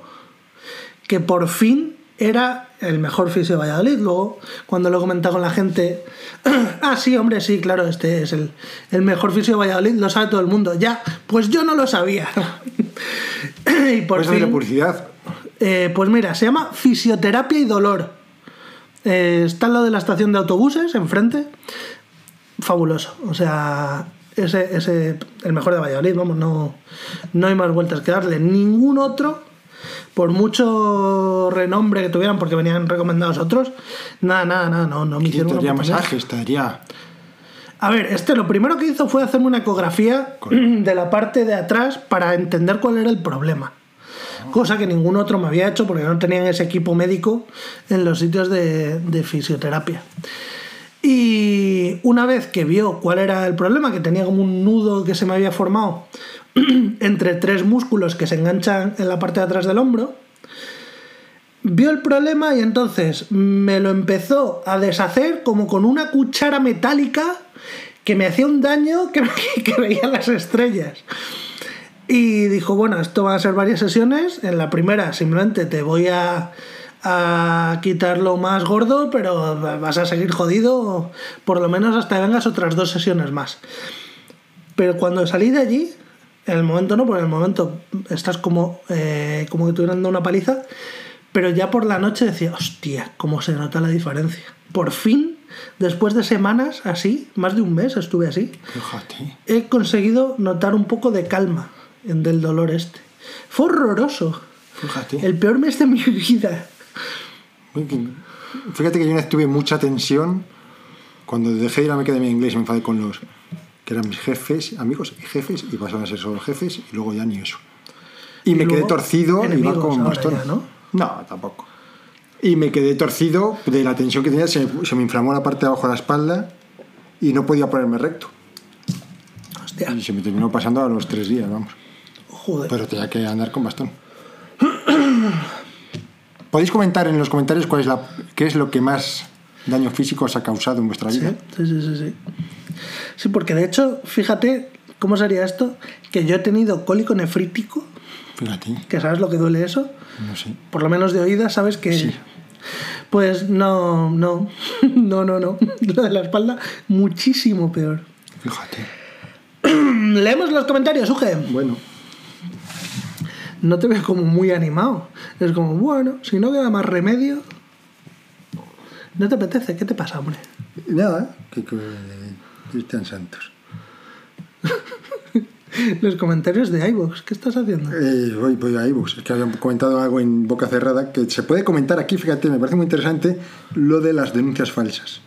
que por fin era el mejor fisio de Valladolid. Luego, cuando lo he comentado con la gente, ah, sí, hombre, sí, claro, este es el, el mejor fisio de Valladolid, lo sabe todo el mundo. Ya, pues yo no lo sabía. y por ¿Puedes hacer la fin, publicidad? Eh, pues mira, se llama Fisioterapia y Dolor. Eh, está al lado de la estación de autobuses, enfrente. Fabuloso. O sea, ese, ese el mejor de Valladolid, vamos, no, no hay más vueltas que darle. Ningún otro, por mucho renombre que tuvieran, porque venían recomendados otros, nada, nada, nada, no, no me hicieron una te daría... A ver, este lo primero que hizo fue hacerme una ecografía de la parte de atrás para entender cuál era el problema. Cosa que ningún otro me había hecho porque no tenían ese equipo médico en los sitios de, fisioterapia. Y una vez que vio cuál era el problema, que tenía como un nudo que se me había formado entre tres músculos que se enganchan en la parte de atrás del hombro, vio el problema y entonces me lo empezó a deshacer como con una cuchara metálica que me hacía un daño que, que veía las estrellas. Y dijo, bueno, esto va a ser varias sesiones. En la primera simplemente te voy a, a quitar lo más gordo, pero vas a seguir jodido por lo menos hasta que vengas otras dos sesiones más. Pero cuando salí de allí, en el momento no, en el momento estás como, eh, como que dado una paliza, pero ya por la noche decía, hostia, cómo se nota la diferencia. Por fin, después de semanas así, más de un mes estuve así, Fíjate. he conseguido notar un poco de calma del dolor este. Fue horroroso. Fíjate. El peor mes de mi vida. Fíjate que yo una vez tuve mucha tensión cuando dejé de ir a academia de inglés y me enfadé con los que eran mis jefes, amigos y jefes, y pasaban a ser solo jefes, y luego ya ni eso. Y, Y me quedé torcido y iba con bastón. ya, ¿no? No, tampoco. Y me quedé torcido de la tensión que tenía, se me, se me inflamó la parte de abajo de la espalda y no podía ponerme recto. Hostia, Y se me terminó pasando a los tres días, vamos. Joder. Pero tenía que andar con bastón. Podéis comentar en los comentarios cuál es la, qué es lo que más daño físico os ha causado en vuestra vida. sí, sí, sí, sí. Sí, porque de hecho, fíjate cómo sería esto, que yo he tenido cólico nefrítico, Fíjate, que sabes lo que duele eso, no sé. por lo menos de oídas, sabes que... Sí. Pues no, no, no, no, no. Lo de la espalda, muchísimo peor. Fíjate. Leemos los comentarios, Uge. Bueno, No te veo como muy animado. Es como, bueno, si no queda más remedio. ¿No te apetece? ¿Qué te pasa, hombre? nada, que, que Cristian Santos. Los comentarios de iVoox, ¿qué estás haciendo? Eh, voy, voy a iVoox. Es que habían comentado algo en boca cerrada que se puede comentar aquí, fíjate, me parece muy interesante lo de las denuncias falsas.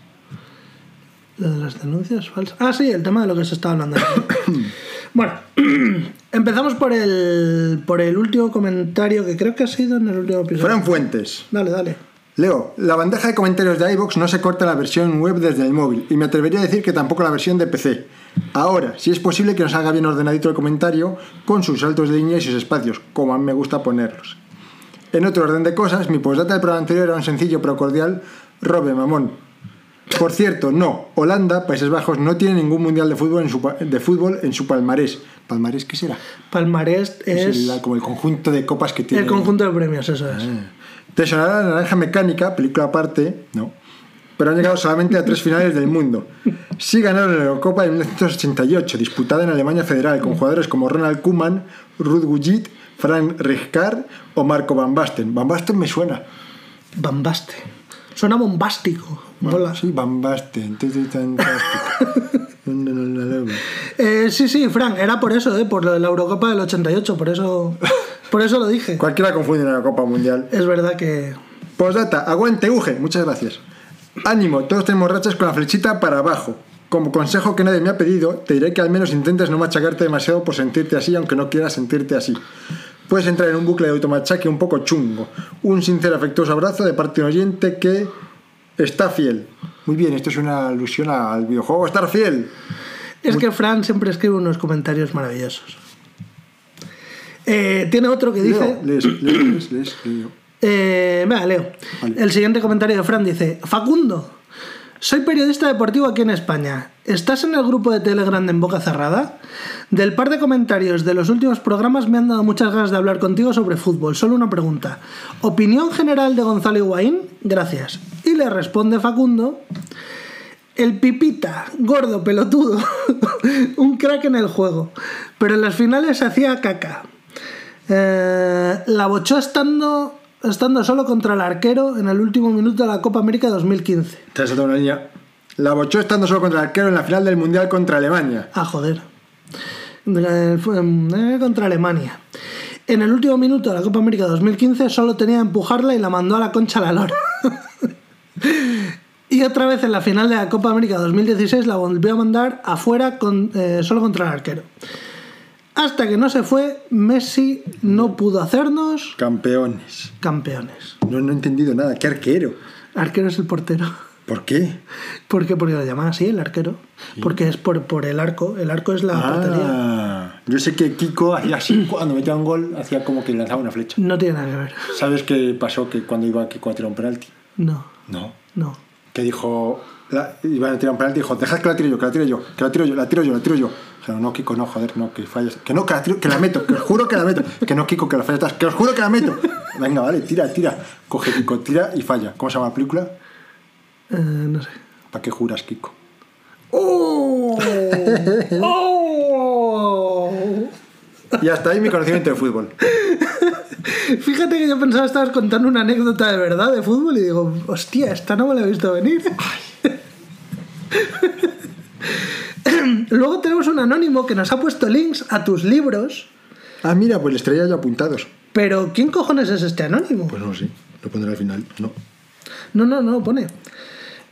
Lo de las denuncias falsas. Ah, sí, el tema de lo que se está hablando. bueno, empezamos por el, por el último comentario que creo que ha sido en el último episodio. Fran Fuentes. Dale, dale. Leo, la bandeja de comentarios de iVoox no se corta la versión web desde el móvil y me atrevería a decir que tampoco la versión de PC. Ahora, si es posible que nos haga bien ordenadito el comentario con sus saltos de línea y sus espacios, como a mí me gusta ponerlos. En otro orden de cosas, mi postdata del programa anterior era un sencillo pero cordial Robe Mamón. Por cierto, no, Holanda, Países Bajos, no tiene ningún mundial de fútbol en su, de fútbol en su palmarés. ¿Palmarés qué será? Palmarés Es es el- como el conjunto de copas que tiene. el conjunto de premios, eso es. Te sonará la naranja mecánica, película aparte, no. Pero han llegado solamente a tres finales del mundo. Sí ganaron la Eurocopa de 1988, disputada en Alemania Federal, con jugadores como Ronald Koeman, Ruud Gullit, Frank Rijkaard o Marco Van Basten. Van Basten me suena. Bambaste. Suena bombástico. Mola. Sí, Van Basten. Eh, sí, sí, Frank, era por eso, eh, por lo de la Eurocopa del 88, por eso, por eso lo dije. Cualquiera confunde una Copa Mundial. Es verdad que Postdata, aguante Uge, muchas gracias. Ánimo, todos tenemos rachas con la flechita para abajo. Como consejo que nadie me ha pedido, te diré que al menos intentes no machacarte demasiado por sentirte así, aunque no quieras sentirte así. Puedes entrar en un bucle de automachaque un poco chungo. Un sincero afectuoso abrazo de parte de un oyente que está fiel. Muy bien, esto es una alusión al videojuego Estar Fiel. es que Frank siempre escribe unos comentarios maravillosos. Eh, tiene otro que dice. Leo, lees, lees, lees, leo. Eh, venga, leo. Vale. El siguiente comentario de Fran dice: Facundo, soy periodista deportivo aquí en España. ¿Estás en el grupo de Telegram de En Boca Cerrada? Del par de comentarios de los últimos programas me han dado muchas ganas de hablar contigo sobre fútbol. Solo una pregunta. ¿Opinión general de Gonzalo Higuaín? Gracias. Y le responde Facundo. El pipita, gordo, pelotudo, un crack en el juego, pero en las finales hacía caca. Eh, la bochó estando, estando solo contra el arquero en el último minuto de la Copa América 2015. Te has una línea. La bochó estando solo contra el arquero en la final del Mundial contra Alemania. Ah, joder. Eh, contra Alemania. En el último minuto de la Copa América 2015 solo tenía que empujarla y la mandó a la concha a la lora. y otra vez en la final de la Copa América 2016 la volvió a mandar afuera con, eh, solo contra el arquero. Hasta que no se fue, Messi no pudo hacernos Campeones. campeones. No, no he entendido nada. ¿Qué arquero? Arquero es el portero. ¿Por qué? ¿Por qué? Porque lo llaman así, el arquero. Porque es por, por el arco. El arco es la portería. Ah, yo sé que Kiko hacía así cuando metía un gol, hacía como que lanzaba una flecha. No tiene nada que ver. ¿Sabes qué pasó que cuando iba Kiko a tirar un penalti? No, No. no. Que dijo, la, iba a tirar un penalti y dijo, dejad que la tire yo, que la tire yo, que la tiro yo, la tiro yo, la tiro yo. Dijeron, no, Kiko, no, joder, no, que fallas. Que no, que la, tiro- que la meto, que os juro que la meto. Que no, Kiko, que la fallas que os juro que la meto. Venga, vale, tira, tira. Coge Kiko, tira y falla. ¿Cómo se llama la película? Eh, no sé. ¿Para qué juras, Kiko? ¡Oh! ¡Oh! Y hasta ahí mi conocimiento de fútbol. Fíjate que yo pensaba que estabas contando una anécdota de verdad de fútbol y digo, hostia, esta no me la he visto venir. Luego tenemos un anónimo que nos ha puesto links a tus libros, Ah, mira, pues les traía yo apuntados. pero ¿quién cojones es este anónimo? Pues no sé, lo pondré al final. No. No, no, no lo pone.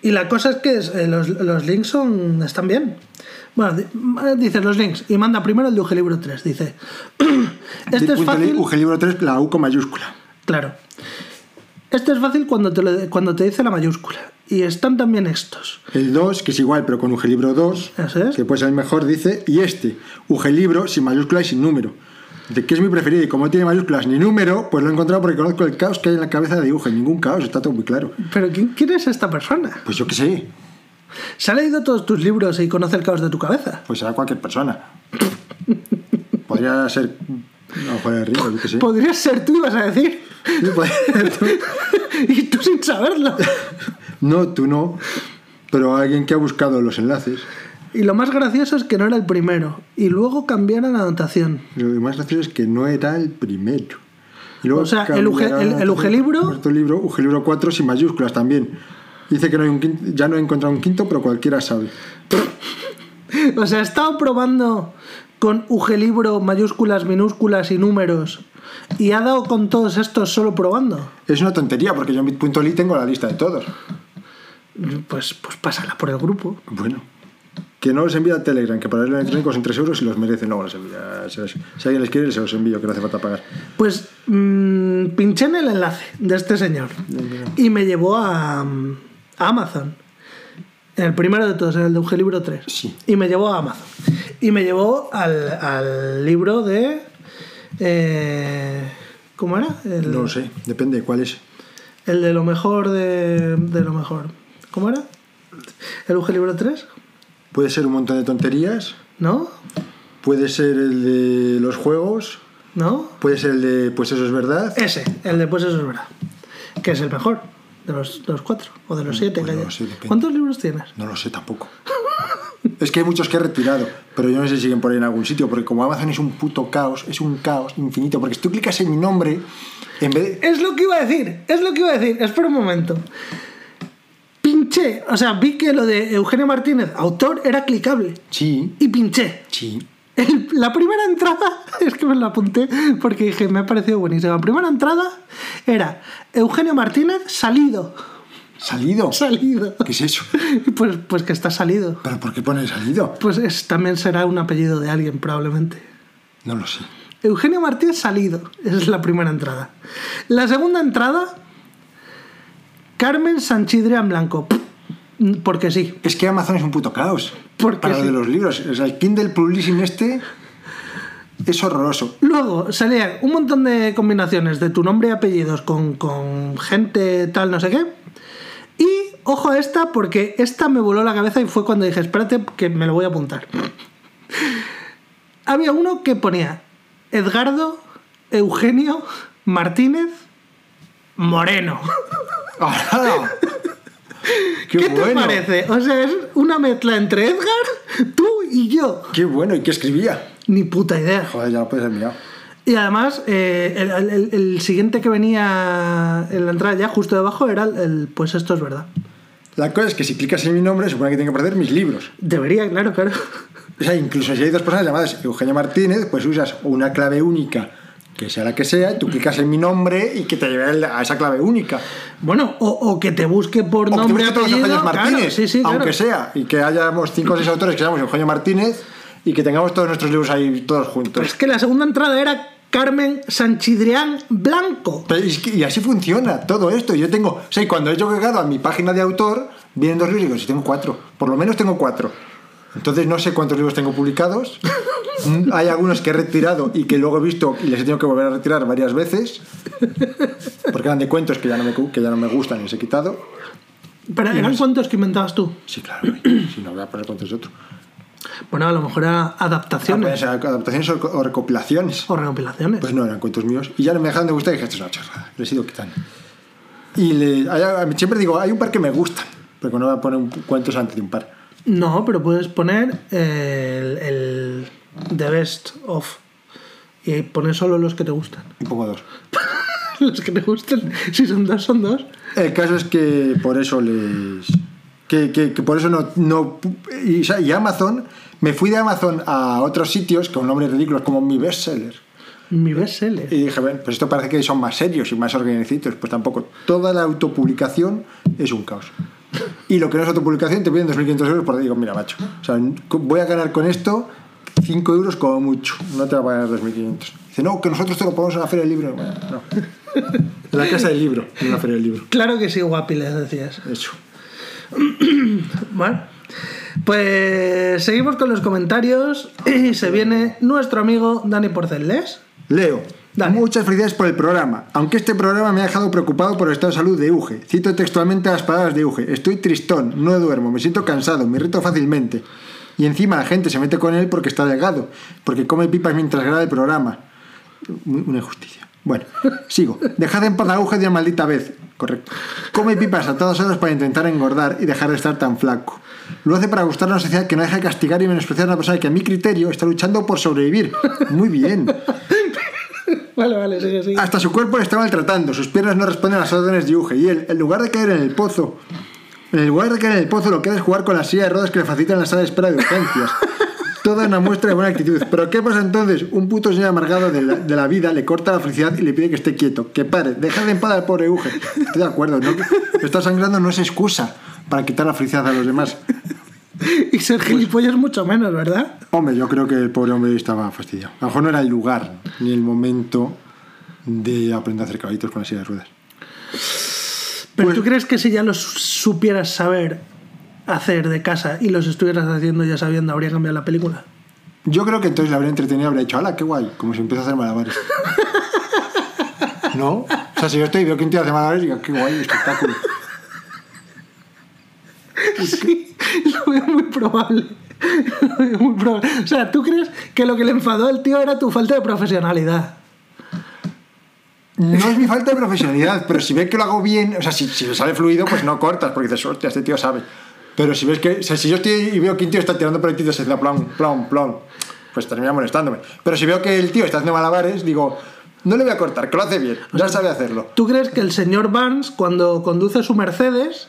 Y la cosa es que es- eh, los, los links son, están bien. Bueno, di- dice los links y manda primero el de Ugelibro 3. Dice, este es fácil. UG libro 3, la U con mayúscula. Claro. Este es fácil cuando te, lo- cuando te dice la mayúscula. Y están también estos. El 2, que es igual, pero con UG libro 2, Eso es. que puede ser el mejor, dice, y este, UG libro sin mayúscula y sin número. Dice que es mi preferido y como no tiene mayúsculas ni número, pues lo he encontrado porque conozco el caos que hay en la cabeza de UG. Ningún caos, está todo muy claro. Pero ¿quién, quién es esta persona? Pues yo qué sé, ¿Se ha leído todos tus libros y conoce el caos de tu cabeza? pues será cualquier persona. Podría ser. No, joder, Rico, yo qué sé. Podrías ser tú, ibas a decir. Tú. y tú sin saberlo. No, tú no. Pero alguien que ha buscado los enlaces. Y lo más gracioso es que no era el primero. Y luego cambiaron la anotación. Lo más gracioso es que no era el primero. Y luego O sea, el UG el- el libro- Puesto el libro, UG libro 4 sin mayúsculas también. Dice que no hay un quinto- ya no he encontrado un quinto, pero cualquiera sabe. O sea, he estado probando con Ugelibro, mayúsculas, minúsculas y números. Y ha dado con todos estos solo probando. Es una tontería, porque yo en bit.ly tengo la lista de todos. Pues, pues pásala por el grupo. Bueno. Que no los envía a Telegram, que para el electrónico son 3 euros y los merecen. Luego los envía. Si, alguien les quiere, se los envío, que no hace falta pagar. Pues mm, pinché en el enlace de este señor. y me llevó a, a Amazon. El primero de todos, el de Euge Libro 3. Sí. Y me llevó a Amazon. Y me llevó al, al libro de. Eh, ¿Cómo era? El, No lo sé, depende de cuál es. el de lo mejor de, de lo mejor. ¿Cómo era? ¿El Euge Libro 3? Puede ser un montón de tonterías, ¿No? puede ser el de los juegos, ¿No? puede ser el de pues eso es verdad. Ese, el de Pues eso es verdad. Que es el mejor de los, de los cuatro o de los siete. pues no lo sé, depende. ¿Cuántos libros tienes? No lo sé tampoco. Es que hay muchos que he retirado, pero yo no sé si siguen por ahí en algún sitio, porque como Amazon es un puto caos, es un caos infinito, porque si tú clicas en mi nombre, en vez de... Es lo que iba a decir, es lo que iba a decir. Espera un momento. Pinché, o sea, vi que lo de Eugenio Martínez, autor, era clicable. Sí, Y pinché. sí. El- la primera entrada, es que me la apunté porque dije, me ha parecido buenísima. La primera entrada era Eugenio Martínez salido. ¿Salido? Salido. ¿Qué es eso? Pues, pues que está salido. ¿Pero por qué pone salido? Pues es- también será un apellido de alguien, probablemente. No lo sé. Eugenio Martínez salido. Esa es la primera entrada. La segunda entrada, Carmen Sanchidrián Blanco. Porque sí. Es que Amazon es un puto caos. ¿Por qué Para lo sí? de los libros. O sea, el Kindle Publishing este es horroroso. Luego salían un montón de combinaciones de tu nombre y apellidos con, con gente tal, no sé qué. Y ojo a esta, porque esta me voló la cabeza y fue cuando dije, espérate que me lo voy a apuntar. Había uno que ponía Edgardo Eugenio Martínez Moreno. ¡Qué, ¿Qué, bueno! te parece? O sea, es una mezcla entre Edgar, tú y yo. ¡Qué bueno! ¿Y qué escribía? Ni puta idea. Joder, ya lo puedes mirado. Y además, eh, el, el- el siguiente que venía en la entrada ya justo debajo era el, el, pues esto es verdad. La cosa es que si clicas en mi nombre, supone que tiene que aparecer mis libros. Debería, claro, claro. O sea, incluso si hay dos personas llamadas Eugenio Martínez, pues usas una clave única, que sea la que sea, y tú clicas en mi nombre y que te lleve a esa clave única. Bueno, o, o que te busque por O que te nombre busque todos los Martínez, claro, sí, sí, claro. aunque sea, y que hayamos cinco o seis autores que seamos Eugenio Martínez y que tengamos todos nuestros libros ahí todos juntos. Pero es que la segunda entrada era Carmen Sanchidrián Blanco. Pero es que- y así funciona todo esto. Yo tengo, o sea, cuando he llegado a mi página de autor, vienen dos libros y digo, si tengo cuatro, por lo menos tengo cuatro. Entonces no sé cuántos libros tengo publicados. Mm, Hay algunos que he retirado y que luego he visto y les he tenido que volver a retirar varias veces. Porque eran de cuentos que ya no me, que ya no me gustan y les he quitado. Pero eran cuántos que inventabas tú. Sí, claro. Si no, voy a poner cuentos de otro. Bueno, a lo mejor eran Ah, adaptaciones pueden ser adaptaciones o, recopilaciones. o recopilaciones. Pues no, eran cuentos míos. Y ya no me dejaron de gustar y dije, esto es una chorrada. Les he ido quitando. Y le- hay- siempre digo, hay un par que me gustan. Pero no voy a poner un, cuentos antes de un par. No, pero puedes poner el, el The Best of. Y poner solo los que te gustan. Un poco dos. los que te gustan. Si son dos, son dos. El caso es que por eso les. Que, que- que por eso no. no y, y Amazon. Me fui de Amazon a otros sitios con nombres ridículos como mi bestseller. Mi bestseller. Y dije, bueno, pues esto parece que son más serios y más organizados. Pues tampoco. Toda la autopublicación es un caos. Y lo que no es autopublicación te piden 2.500 euros por digo, mira, macho. O sea, voy a ganar con esto 5 euros como mucho. No te va a pagar 2.500. Dice, no, que nosotros te lo ponemos en la feria del libro. Bueno, no. En la casa del libro, en la feria del libro. Claro que sí, guapi, les decías. Eso. Bueno, pues seguimos con los comentarios y se viene nuestro amigo Dani Porcelés. Leo. Dale. Muchas felicidades por el programa. Aunque este programa me ha dejado preocupado por el estado de salud de Uge. Cito textualmente las palabras de Uge. Estoy tristón, no duermo, me siento cansado, me irrito fácilmente. Y encima la gente se mete con él porque está delgado, porque come pipas mientras graba el programa. Una injusticia. Bueno, sigo. Dejad en paz a Uge de una maldita vez. Correcto. Come pipas a todas horas para intentar engordar y dejar de estar tan flaco. Lo hace para gustar a una sociedad que no deja de castigar y menospreciar a una persona que a mi criterio está luchando por sobrevivir. Muy bien. Vale, vale, sigue, sigue. Hasta su cuerpo le está maltratando, sus piernas no responden a las órdenes de Uge y él, en lugar de caer en el pozo, en lugar de caer en el pozo, lo que hace es jugar con la silla de ruedas que le facilitan la sala de espera de urgencias. Toda una muestra de buena actitud. Pero ¿qué pasa entonces? Un puto señor amargado de la, de la vida le corta la felicidad y le pide que esté quieto, que pare, deja de en paz al pobre Uge. Estoy de acuerdo, ¿no? Estar sangrando no es excusa para quitar la felicidad a los demás. Y ser gilipollas mucho menos, ¿verdad? Hombre, yo creo que el pobre hombre estaba fastidiado. A lo mejor no era el lugar ni el momento de aprender a hacer caballitos con la silla de ruedas. Pero Pues- tú crees que si ya los supieras saber hacer de casa y los estuvieras haciendo ya sabiendo, habría cambiado la película? Yo creo que entonces le habría entretenido y habría dicho, ¡hala, qué guay! Como si empieza a hacer malabares. ¿No? O sea, si yo estoy y veo que un tío hace malabares, digo, qué guay, espectáculo. Sí, lo veo muy probable. Lo veo muy probable. O sea, ¿tú crees que lo que le enfadó al tío era tu falta de profesionalidad? No es mi falta de profesionalidad, pero si ves que lo hago bien, o sea, si, si me sale fluido, pues no cortas, porque dices, hostia, este tío sabe. Pero si ves que, o sea, si yo estoy y veo que un tío está tirando proyectitos y hace plom, plom, plom, pues termina molestándome. Pero si veo que el tío está haciendo malabares, digo, no le voy a cortar, que lo hace bien, ya sabe hacerlo. ¿Tú crees que el señor Barnes, cuando conduce su Mercedes,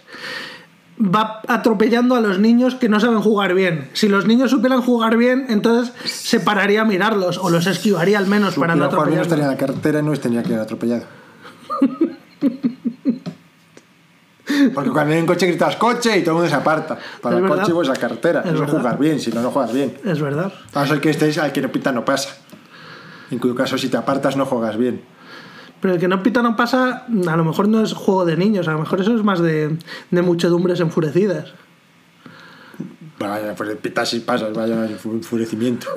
va atropellando a los niños que no saben jugar bien? Si los niños supieran jugar bien, entonces se pararía a mirarlos o los esquivaría al menos para no bien, no atropellarlos. estaría en la carretera y no tendría que atropellado. Porque cuando viene un coche gritas coche y todo el mundo se aparta. Para el coche pues a carretera. Es Eso verdad. jugar bien, si no, no juegas bien. Es verdad. A no que estés al que no pita no pasa. En cuyo caso, si te apartas, no juegas bien. Pero el que no pita no pasa, a lo mejor no es juego de niños, a lo mejor eso es más de, de muchedumbres enfurecidas. Vaya, pues pitas y pasas, vaya enfurecimiento.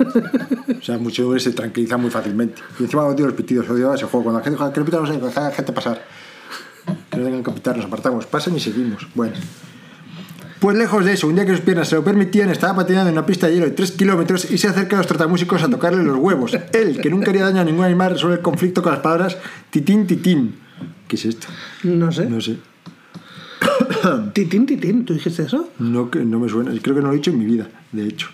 o sea, muchos hombres se tranquilizan muy fácilmente. Y encima odio los pitidos, odio ese juego. Cuando la gente juega, que no pitan, no sé, deja a la gente pasar. Que no tengan que pitar, nos apartamos, pasan y seguimos. Bueno. Pues lejos de eso, un día que sus piernas se lo permitían, estaba patinando en una pista de hielo de 3 kilómetros y se acerca a los trotamúsicos a tocarle los huevos. Él, que nunca haría daño a ningún animal, resuelve el conflicto con las palabras titín, titín. ¿Qué es esto? No sé. No sé. Titín, titín, ¿tú dijiste eso? No, que no me suena. Creo que no lo he dicho en mi vida, de hecho.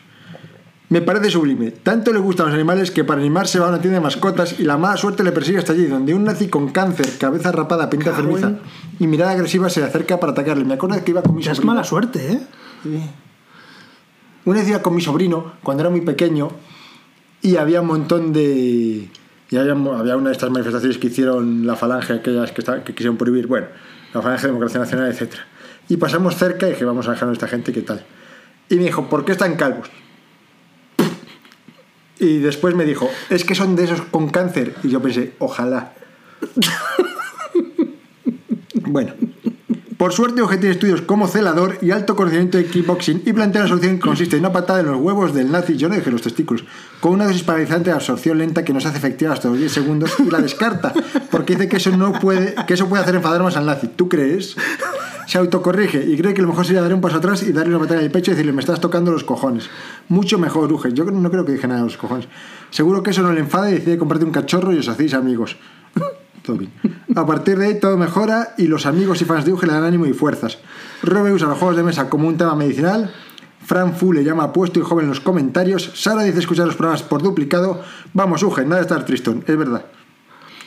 Me parece sublime. Tanto le gustan los animales que para animarse va a una tienda de mascotas y la mala suerte le persigue hasta allí, donde un nazi con cáncer, cabeza rapada, pinta en- y mirada agresiva se le acerca para atacarle. Me acuerdo que iba con mi Ya es sobrino. mala suerte, ¿eh? Sí. Una vez iba con mi sobrino, cuando era muy pequeño, y había un montón de... Y había, había una de estas manifestaciones que hicieron la falange, aquellas que, esta- que quisieron prohibir, bueno, la falange de democracia nacional, etc. Y pasamos cerca y dije, vamos a dejar a esta gente, ¿qué tal? Y me dijo, ¿por qué están calvos? Y después me dijo, es que son de esos con cáncer. Y yo pensé, ojalá. bueno. Por suerte, Oje tiene estudios como celador y alto conocimiento de kickboxing y plantea la solución que consiste en una patada en los huevos del nazi, yo no dije los testículos, con una dosis paralizante de absorción lenta que no se hace efectiva hasta los 10 segundos y la descarta, porque dice que eso no puede, que eso puede hacer enfadar más al nazi. ¿Tú crees? Se autocorrige y cree que lo mejor sería dar un paso atrás y darle una en el pecho y decirle, me estás tocando los cojones. Mucho mejor, Uge. Yo no creo que dije nada de los cojones. Seguro que eso no le enfada y decide comprarte un cachorro y os hacéis amigos. Todo. A partir de ahí todo mejora y los amigos y fans de Uge le dan ánimo y fuerzas. Robe usa los juegos de mesa como un tema medicinal. Fran Fu le llama puesto y joven en los comentarios. Sara dice escuchar los programas por duplicado. Vamos, Uge, nada de estar tristón, es verdad.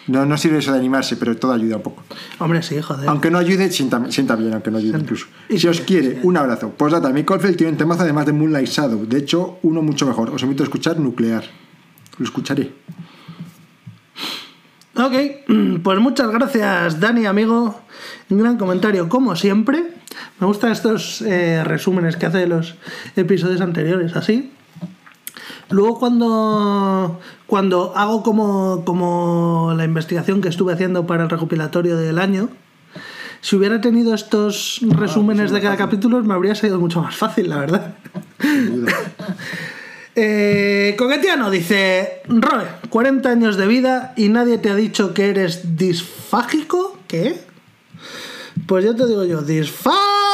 No, no sirve eso de animarse, pero todo ayuda un poco. Hombre, sí, joder. Aunque no ayude, sienta, sienta bien, aunque no ayude incluso. Y Si os quiere, un abrazo. Postdata, Mick Oldfield tiene un temazo además de Moonlight Shadow. De hecho, uno mucho mejor. Os invito a escuchar Nuclear. Lo escucharé. Ok, pues muchas gracias, Dani, amigo. Un gran comentario, como siempre. Me gustan estos eh, resúmenes que hace de los episodios anteriores, así. Luego cuando, cuando hago como, como la investigación que estuve haciendo para el recopilatorio del año, si hubiera tenido estos resúmenes de cada capítulo me habría sido mucho más fácil, la verdad. Eh, Coquetiano dice, Roe, 40 años de vida y nadie te ha dicho que eres disfágico. ¿Qué? Pues yo te digo yo, disfágico.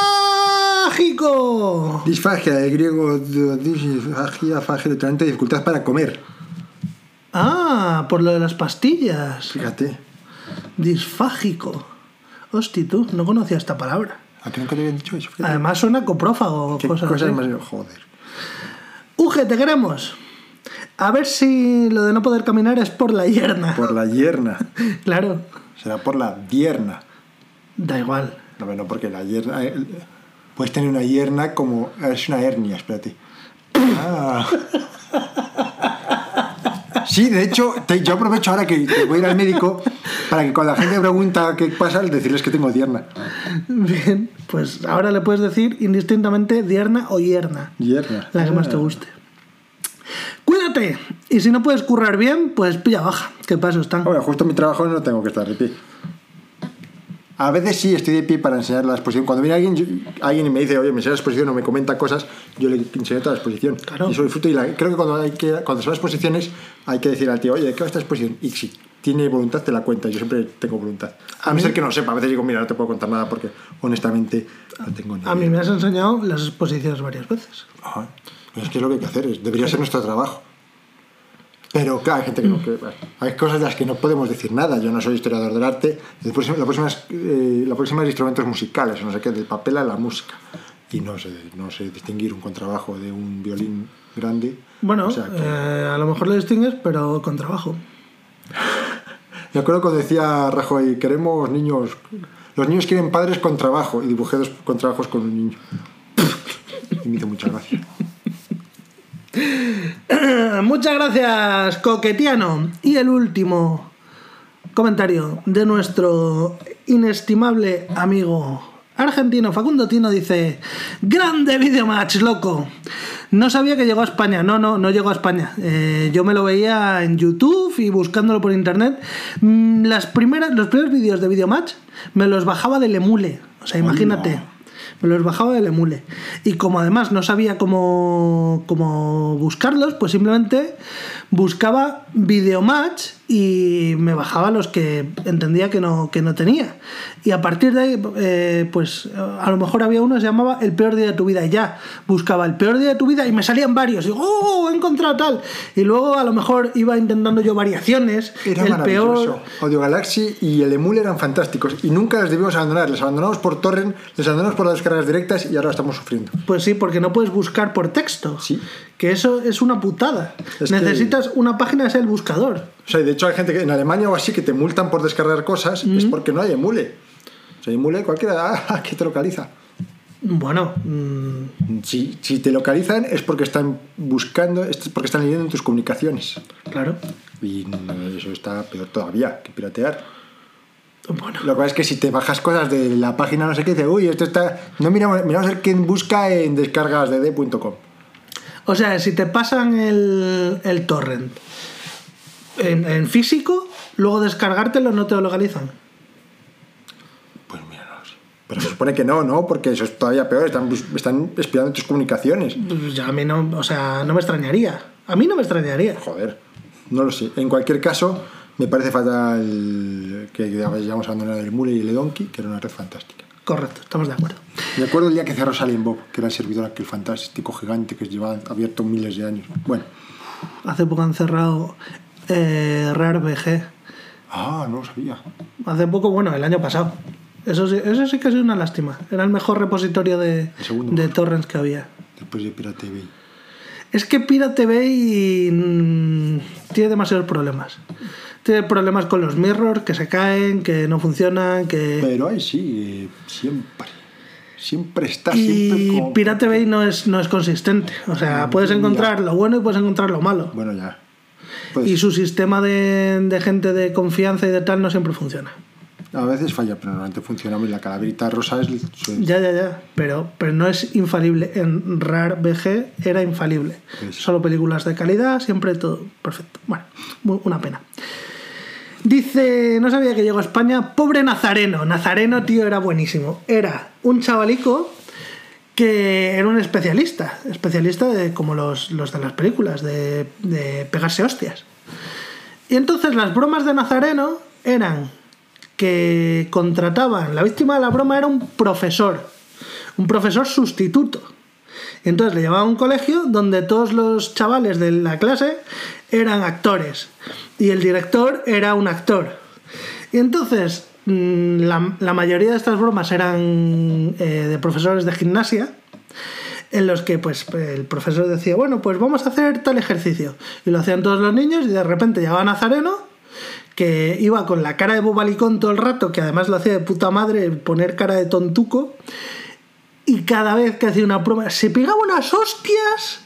Disfagia, del griego disfagia, fagia, literalmente dificultad para comer. Ah, por lo de las pastillas. Fíjate. Disfágico. Hosti, tú, no conocía esta palabra. ¿A nunca te habían dicho eso? Fíjate. Además suena coprófago o ¿Qué cosas, cosas así. más... Joder. Uge, te queremos. A ver si lo de no poder caminar es por la hierna. Por la hierna. Claro, Será por la dierna. da igual. No, no, porque la hierna... Puedes tener una hierna como... Es una hernia, espérate. Ah. Sí, de hecho, te- yo aprovecho ahora que, que voy a ir al médico para que cuando la gente pregunta qué pasa, decirles que tengo dierna. Bien, pues ahora le puedes decir indistintamente dierna o hierna, Hierna. la que más te guste. Cuídate, y si no puedes currar bien, pues pilla baja, que paso están. Bueno, justo en mi trabajo no tengo que estar de pie. A veces sí estoy de pie para enseñar la exposición. Cuando viene alguien, yo- alguien y me dice, oye, me enseña la exposición o me comenta cosas, yo le enseño toda la exposición. Claro. Y eso disfruto. Y la- creo que cuando, hay que cuando son exposiciones, hay que decir al tío, oye, ¿de qué va esta exposición? Y si tiene voluntad, te la cuenta. Yo siempre tengo voluntad. A no ser que no sepa. A veces digo, mira, no te puedo contar nada porque honestamente no tengo ni A mí me has enseñado las exposiciones varias veces. Ajá. Es que es lo que hay que hacer, es- debería ser nuestro trabajo. Pero claro, hay gente que no. hay cosas de las que no podemos decir nada. Yo no soy historiador del arte. La, próxima es, eh, la próxima es instrumentos musicales, o no sé qué, del papel a la música. Y no sé, no sé distinguir un contrabajo de un violín grande. Bueno, O sea que- eh, a lo mejor lo distingues, pero con trabajo. Me acuerdo cuando decía Rajoy, queremos niños. Los niños quieren padres con trabajo. Y dibujé dos con trabajos con un niño. Y me hizo mucha gracia. Muchas gracias, Coquetiano. Y el último comentario de nuestro inestimable amigo argentino Facundo Tino dice: Grande videomatch, loco. No sabía que llegó a España. No, no, no llegó a España. Eh, yo me lo veía en YouTube y buscándolo por internet. Mm, Las primeras, los primeros vídeos de videomatch me los bajaba del emule. O sea, imagínate. Me los bajaba del emule. Y como además no sabía cómo, cómo buscarlos, pues simplemente buscaba Videomatch y me bajaba los que entendía que no, que no tenía. Y a partir de ahí, eh, pues a lo mejor había uno que se llamaba El peor día de tu vida. Y ya buscaba el peor día de tu vida y me salían varios. Y digo, ¡oh! He encontrado tal. Y luego a lo mejor iba intentando yo variaciones. Era el maravilloso. peor. Audio Galaxy y el Emule eran fantásticos y nunca les debimos abandonar. Les abandonamos por torrent, les abandonamos por las descargas directas y ahora estamos sufriendo. Pues sí, porque no puedes buscar por texto. Sí. Que eso es una putada. Es que- Una página, es el buscador. O sea, y de hecho hay gente que en Alemania o así que te multan por descargar cosas, es porque no hay Emule. O sea, Emule cualquiera ah, que te localiza. Bueno, mm, Si, si te localizan es porque están buscando, es porque están leyendo en tus comunicaciones. claro. Y eso está peor todavía que piratear. Bueno, Lo pasa es que si te bajas cosas de la página no sé qué, dice, uy, esto está... No miramos, miramos a ver quién busca en descargasdd.com. o sea, si te pasan el, el torrent en, en físico, luego descargártelo no te lo localizan. Pues mira, no lo sé. Pero se supone que no, ¿no? Porque eso es todavía peor, están, están espiando tus comunicaciones. Pues ya a mí no, o sea, no me extrañaría. A mí no me extrañaría. Joder, no lo sé. En cualquier caso, me parece fatal que hayamos abandonado el Mule y el Donkey, que era una red fantástica. Correcto, estamos de acuerdo. Me acuerdo el día que cerró Silent Bob, que era el servidor aquel fantástico gigante que llevaba abierto miles de años. Bueno, Hace poco han cerrado eh, RareVG. ah, no lo sabía. Hace poco, bueno, el año pasado. Eso sí, eso sí que ha sido una lástima. Era el mejor repositorio de, de torrents que había. Después de Pirate Bay. Es que Pirate Bay mm, tiene demasiados problemas. Tiene problemas con los mirrors que se caen, que no funcionan, que... Pero ahí sí, siempre. Siempre está, siempre Y como- Pirate Bay no es, no es consistente. O sea, puedes encontrar lo bueno y puedes encontrar lo malo. Bueno, ya. Pues, Y su sistema de, de gente de confianza y de tal no siempre funciona. A veces falla, pero normalmente funciona muy. La calaverita rosa es. Ya, ya, ya. Pero, pero no es infalible. En RAR-VG era infalible. Pues- Solo películas de calidad, siempre todo perfecto. Bueno, una pena. Dice, no sabía que llegó a España, pobre Nazareno. Nazareno, tío, era buenísimo. Era un chavalico que era un especialista, especialista de, como los, los de las películas, de, de pegarse hostias. Y entonces las bromas de Nazareno eran que contrataban, la víctima de la broma era un profesor, un profesor sustituto. Entonces le llevaban a un colegio donde todos los chavales de la clase eran actores y el director era un actor. Y entonces mm, la, la mayoría de estas bromas eran eh, de profesores de gimnasia en los que pues el profesor decía, bueno, pues vamos a hacer tal ejercicio. Y lo hacían todos los niños y de repente llegaba Nazareno, que iba con la cara de bobalicón todo el rato, que además lo hacía de puta madre, poner cara de tontuco. Y cada vez que hacía una broma se pegaba unas hostias.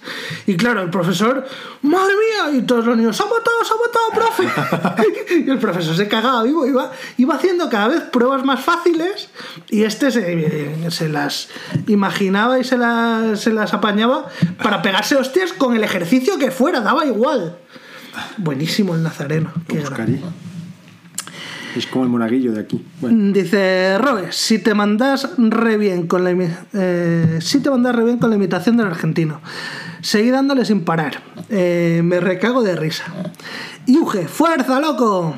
Y claro, el profesor, madre mía, y todos los niños, se ha matado, se ha matado, profe. y el profesor se cagaba vivo, iba, iba haciendo cada vez pruebas más fáciles. Y este se, se las imaginaba y se las, se las apañaba para pegarse hostias con el ejercicio que fuera, daba igual. Buenísimo el nazareno. Qué. Es como el monaguillo de aquí. Bueno, Dice Robes, si te mandas re bien con la eh, si te mandas re bien con la imitación del argentino. Seguí dándole sin parar. Eh, me recago de risa. Yuge, fuerza, loco.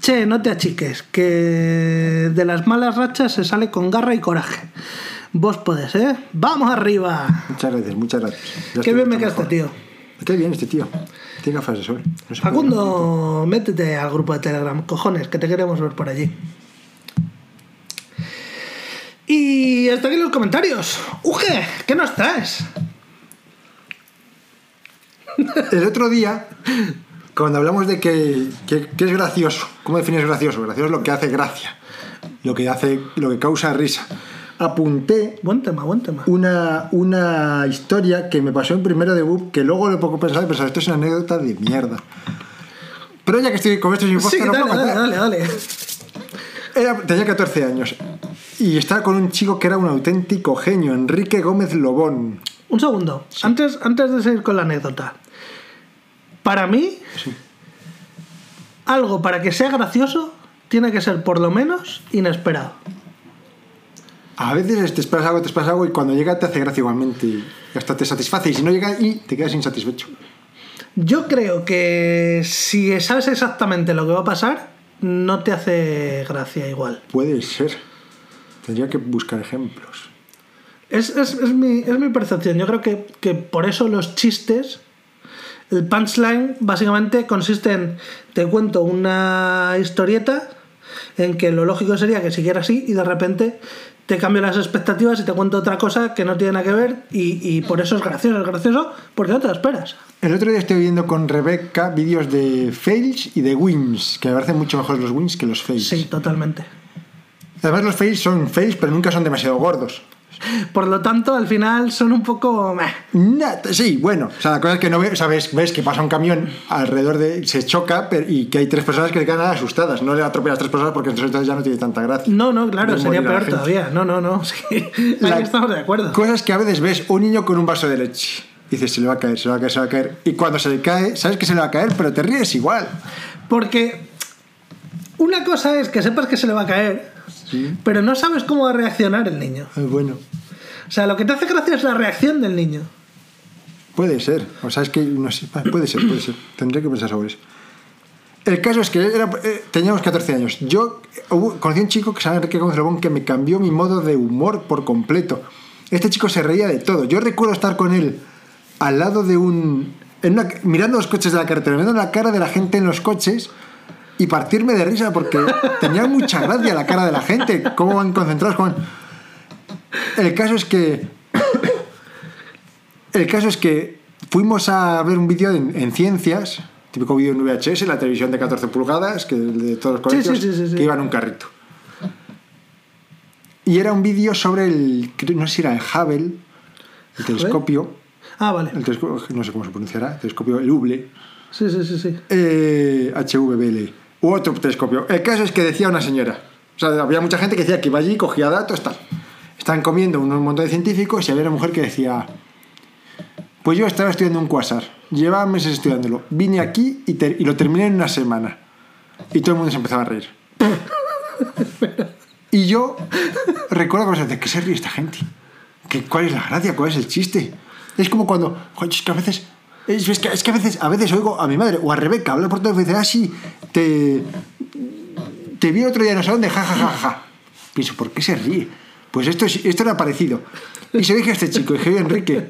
Che, no te achiques, que de las malas rachas se sale con garra y coraje. Vos podés, ¿eh? ¡Vamos arriba! muchas gracias, muchas gracias. Ya Qué bien me mucho queda tío. Qué bien este tío. Tiene gafas de sol. No. Facundo, métete al grupo de Telegram, cojones, que te queremos ver por allí. Y hasta aquí los comentarios. Uge, ¿qué nos traes? El otro día, cuando hablamos de que, que- que es gracioso, ¿cómo defines gracioso? Gracioso es lo que hace gracia, lo que, hace, lo que causa risa. Apunté Buen tema, buen tema. una, una historia que me pasó en primero de BUP, que luego lo poco pensado y pensaba, esto es una anécdota de mierda. Pero ya que estoy con esto sin Sí, dale, puedo dale, dale, dale. Era- tenía 14 años y estaba con un chico que era un auténtico genio, Enrique Gómez Lobón. Un segundo. Antes, antes de seguir con la anécdota. Para mí, algo para que sea gracioso tiene que ser por lo menos inesperado. A veces te esperas algo, te esperas algo y cuando llega te hace gracia igualmente y hasta te satisface y si no llega y te quedas insatisfecho. Yo creo que si sabes exactamente lo que va a pasar, no te hace gracia igual. Puede ser. Tendría que buscar ejemplos. Es, es- es mi, es mi percepción. Yo creo que, que por eso los chistes, el punchline básicamente consiste en te cuento una historieta en que lo lógico sería que siguiera así y de repente te cambio las expectativas y te cuento otra cosa que no tiene nada que ver y, y por eso es gracioso. Es gracioso porque no te lo esperas. El otro día estoy viendo con Rebeca vídeos de fails y de wins, que me parecen mucho mejores los wins que los fails. Sí, totalmente. Además los fails son fails, pero nunca son demasiado gordos. Por lo tanto, al final son un poco... sí, bueno, o sea, la cosa es que no ves, sabes, ves que pasa un camión alrededor de. se choca pero- y que hay tres personas que se quedan asustadas. No le atropellas a tres personas porque entonces ya no tiene tanta gracia. No, no, claro, sería peor todavía. No, no, no. Sí. La- Ahí estamos de acuerdo. Cosas que a veces ves un niño con un vaso de leche. Dices, se le va a caer, se le va a caer, se le va a caer. Y cuando se le cae, sabes que se le va a caer, pero te ríes igual. Porque una cosa es que sepas que se le va a caer, pero no sabes cómo va a reaccionar el niño. Eh, Bueno, O sea, lo que te hace gracia es la reacción del niño. puede ser. O sea, es que no sé, va, puede ser, puede ser. Tendré que pensar sobre eso. El caso es que era- eh, teníamos 14 años. Yo eh, hubo- conocí a un chico que se llama Enrique que me cambió mi modo de humor por completo. Este chico se reía de todo. Yo recuerdo estar con él al lado de un. en una- mirando los coches de la carretera, mirando la cara de la gente en los coches y partirme de risa porque tenía mucha gracia la cara de la gente, cómo van concentrados. Van- El caso es que. El caso es que fuimos a ver un vídeo en, en ciencias, típico vídeo en VHS, la televisión de 14 pulgadas, que de todos los colegios, sí, sí, sí, sí. que iba en un carrito. Y era un vídeo sobre el, no sé si era el Hubble, el telescopio, Ah, vale. el telescopio, no sé cómo se pronunciará, el telescopio, el Hubble, Sí, sí, sí, sí. eh, HVBL, u otro telescopio. El caso es que decía una señora, o sea, había mucha gente que decía que iba allí, cogía datos, tal. Estaban comiendo un montón de científicos y había una mujer que decía, pues yo estaba estudiando un quasar, llevaba meses estudiándolo, vine aquí y, lo terminé en una semana. Y todo el mundo se empezaba a reír. y yo recuerdo cosas de qué se ríe esta gente. ¿Qué, ¿Cuál es la gracia? ¿Cuál es el chiste? Es como cuando, es que a veces, es, es que, es que a veces, a veces oigo a mi madre o a Rebeca hablar por teléfono y dice, ah, sí, te, te vi otro día no sé dónde, ja, ja, ja, ja. Pienso, ¿por qué se ríe? Pues esto, es- esto era parecido. Y se dije a este chico, dije, Enrique,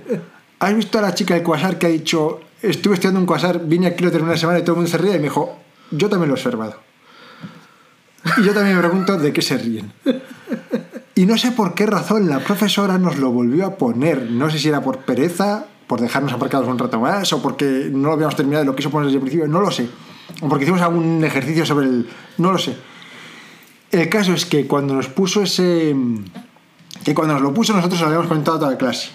¿has visto a la chica del Quasar que ha dicho, estuve estudiando un Quasar, vine aquí, lo terminé una semana y todo el mundo se ríe? Y me dijo, yo también lo he observado. Y yo también me pregunto de qué se ríen. Y no sé por qué razón la profesora nos lo volvió a poner. No sé si era por pereza, por dejarnos aparcados un rato más, o porque no lo habíamos terminado y lo quiso poner desde el principio, no lo sé. O porque hicimos algún ejercicio sobre el... No lo sé. El caso es que cuando nos puso ese... Que cuando nos lo puso nosotros lo habíamos comentado a toda la clase.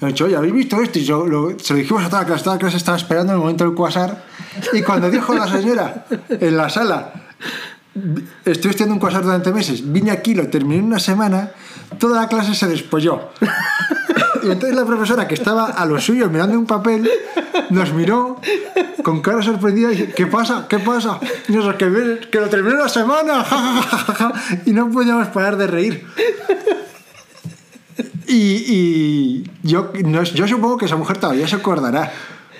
Hemos dicho, oye, ¿habéis visto esto? Y yo lo- se lo dijimos a toda la clase. Toda la clase estaba esperando el momento del cuasar. Y cuando dijo la señora en la sala, estoy estudiando un cuasar durante meses, vine aquí, lo terminé en una semana, toda la clase se despolló. Y entonces la profesora, que estaba a lo suyo mirando un papel, nos miró con cara sorprendida y dice, ¿qué pasa? ¿Qué pasa? Y nosotros, que, que lo terminé la semana. ja, ja, ja, ja, ja". Y no podíamos parar de reír. Y, y yo, no- yo supongo que esa mujer todavía se acordará.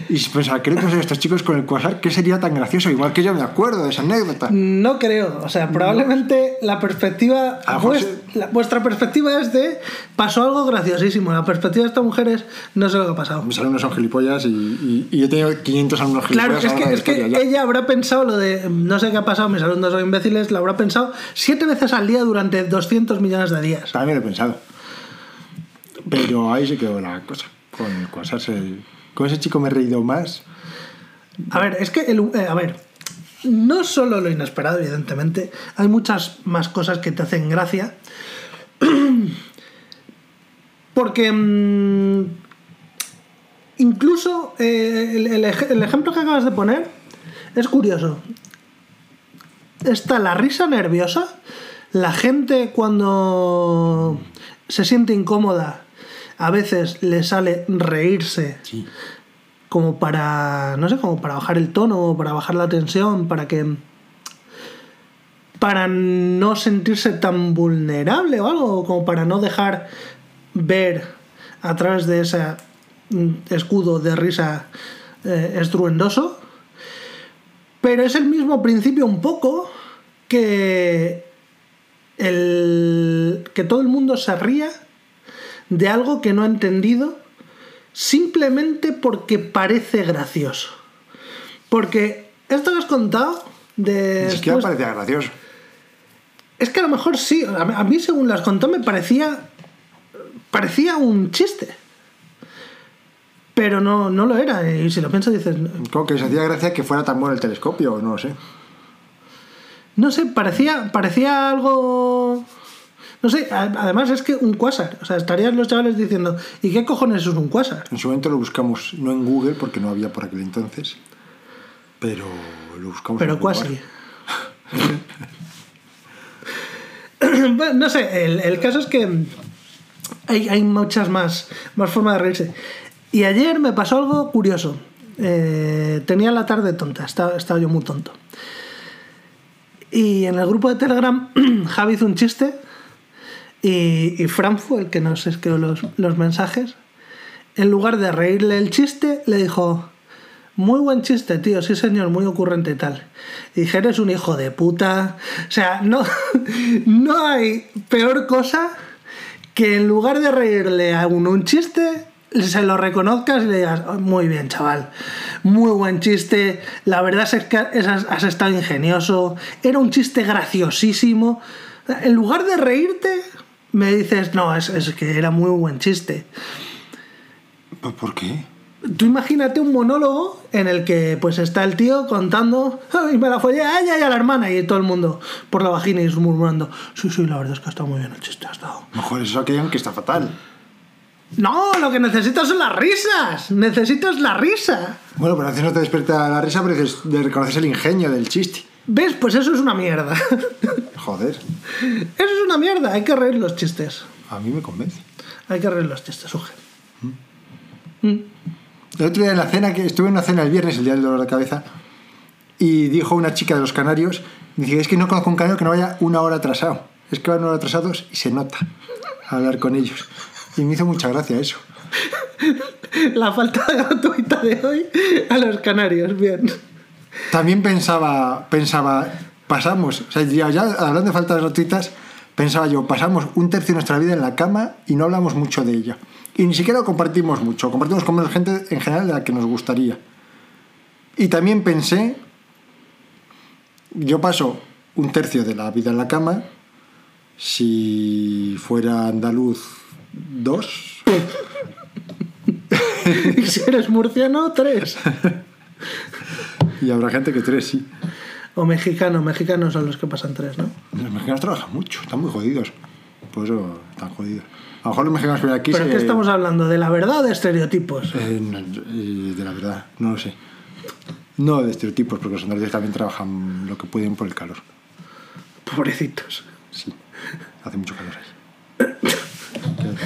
Y pensaba, ¿qué le pasa a estos chicos con el quasar? ¿Qué sería tan gracioso? Igual que yo me acuerdo de esa anécdota. No creo, o sea, probablemente la perspectiva, sí. la- vuestra perspectiva es de pasó algo graciosísimo, la perspectiva de esta mujer es no sé lo que ha pasado. Mis alumnos son gilipollas y, y, y yo he tenido 500 alumnos Claro, gilipollas. es a lo que, es la que ya. ella habrá pensado lo de no sé qué ha pasado, mis alumnos son imbéciles, lo habrá pensado siete veces al día durante 200 millones de días. También lo he pensado. Pero ahí se quedó la cosa. Con el quasar se- Con ese chico me he reído más. A ver, es que, el, eh, a ver, no solo lo inesperado, evidentemente, hay muchas más cosas que te hacen gracia. Porque mm, incluso eh, el, el ej- el ejemplo que acabas de poner es curioso. Está la risa nerviosa, la gente cuando se siente incómoda, a veces le sale reírse Sí. como para, no sé, como para bajar el tono, para bajar la tensión, para que... para no sentirse tan vulnerable o algo, como para no dejar ver a través de ese escudo de risa eh, estruendoso. Pero es el mismo principio un poco que el que todo el mundo se ría de algo que no ha entendido simplemente porque parece gracioso. Porque esto que has contado de... Ni siquiera parecía gracioso. es que a lo mejor sí. A mí- a mí, según las contó, me parecía. parecía un chiste. Pero no, no lo era. Y si lo piensas, dices. Como que se hacía gracia que fuera tan bueno el telescopio, no lo sé. No sé, parecía, parecía algo. No sé, además es que un quasar. O sea, estarían los chavales diciendo, ¿y qué cojones es un quasar? En su momento lo buscamos, no en Google, porque no había por aquel entonces. Pero lo buscamos Pero en Google. Bueno, no sé, el, el caso es que hay, hay muchas más, más formas de reírse. Y ayer me pasó algo curioso. Eh, tenía la tarde tonta, estaba, estaba yo muy tonto. Y en el grupo de Telegram, Javi hizo un chiste y, y fue el que nos escribió los, los mensajes. En lugar de reírle el chiste, le dijo: Muy buen chiste, tío, sí señor, muy ocurrente y tal. Y dije, eres un hijo de puta. O sea, no, no hay peor cosa que en lugar de reírle a uno un chiste, se lo reconozcas y le digas, "Oh, muy bien, chaval, muy buen chiste, la verdad es que has estado ingenioso, era un chiste graciosísimo. En lugar de reírte, me dices, no, es, es que era muy buen chiste. ¿Pero ¿Por qué? Tú imagínate un monólogo en el que pues está el tío contando "Ay, me la follé a ella y a la hermana y todo el mundo por la vagina y murmurando sí, sí, la verdad es que ha estado muy bien el chiste, ha estado. Mejor eso que digan que está fatal. No, lo que necesitas son las risas, necesitas la risa. Bueno, pero a veces no te despierta la risa, pero dices, reconoces el ingenio del chiste. ¿Ves? Pues eso es una mierda. Joder, eso es una mierda, hay que reír los chistes. a mí me convence. Hay que reír los chistes, Uge. El otro día en la cena, que estuve en una cena el viernes, el día del dolor de cabeza, y dijo una chica de los canarios, dice, es que no conozco un canario que no vaya una hora atrasado. Es que van una hora atrasados y se nota hablar con ellos. Y me hizo mucha gracia eso. La falta gratuita de hoy a los canarios, bien. También pensaba, pensaba, pasamos, o sea, ya, ya hablando de faltas gratuitas, pensaba yo, pasamos un tercio de nuestra vida en la cama y no hablamos mucho de ella. Y ni siquiera lo compartimos mucho, compartimos con menos gente en general de la que nos gustaría. Y también pensé, yo paso un tercio de la vida en la cama, si fuera andaluz, dos. Y si eres murciano, tres. Y habrá gente que tres, sí. O mexicano, mexicanos son los que pasan tres, ¿no? Los mexicanos trabajan mucho, están muy jodidos. Por eso están jodidos. A lo mejor los mexicanos que aquí ¿Pero se- qué estamos hablando? ¿De la verdad o de estereotipos? Eh, no, eh, de la verdad, no lo sé. No de estereotipos, porque los andaluces también trabajan lo que pueden por el calor. Pobrecitos. Sí, hace mucho calor ahí.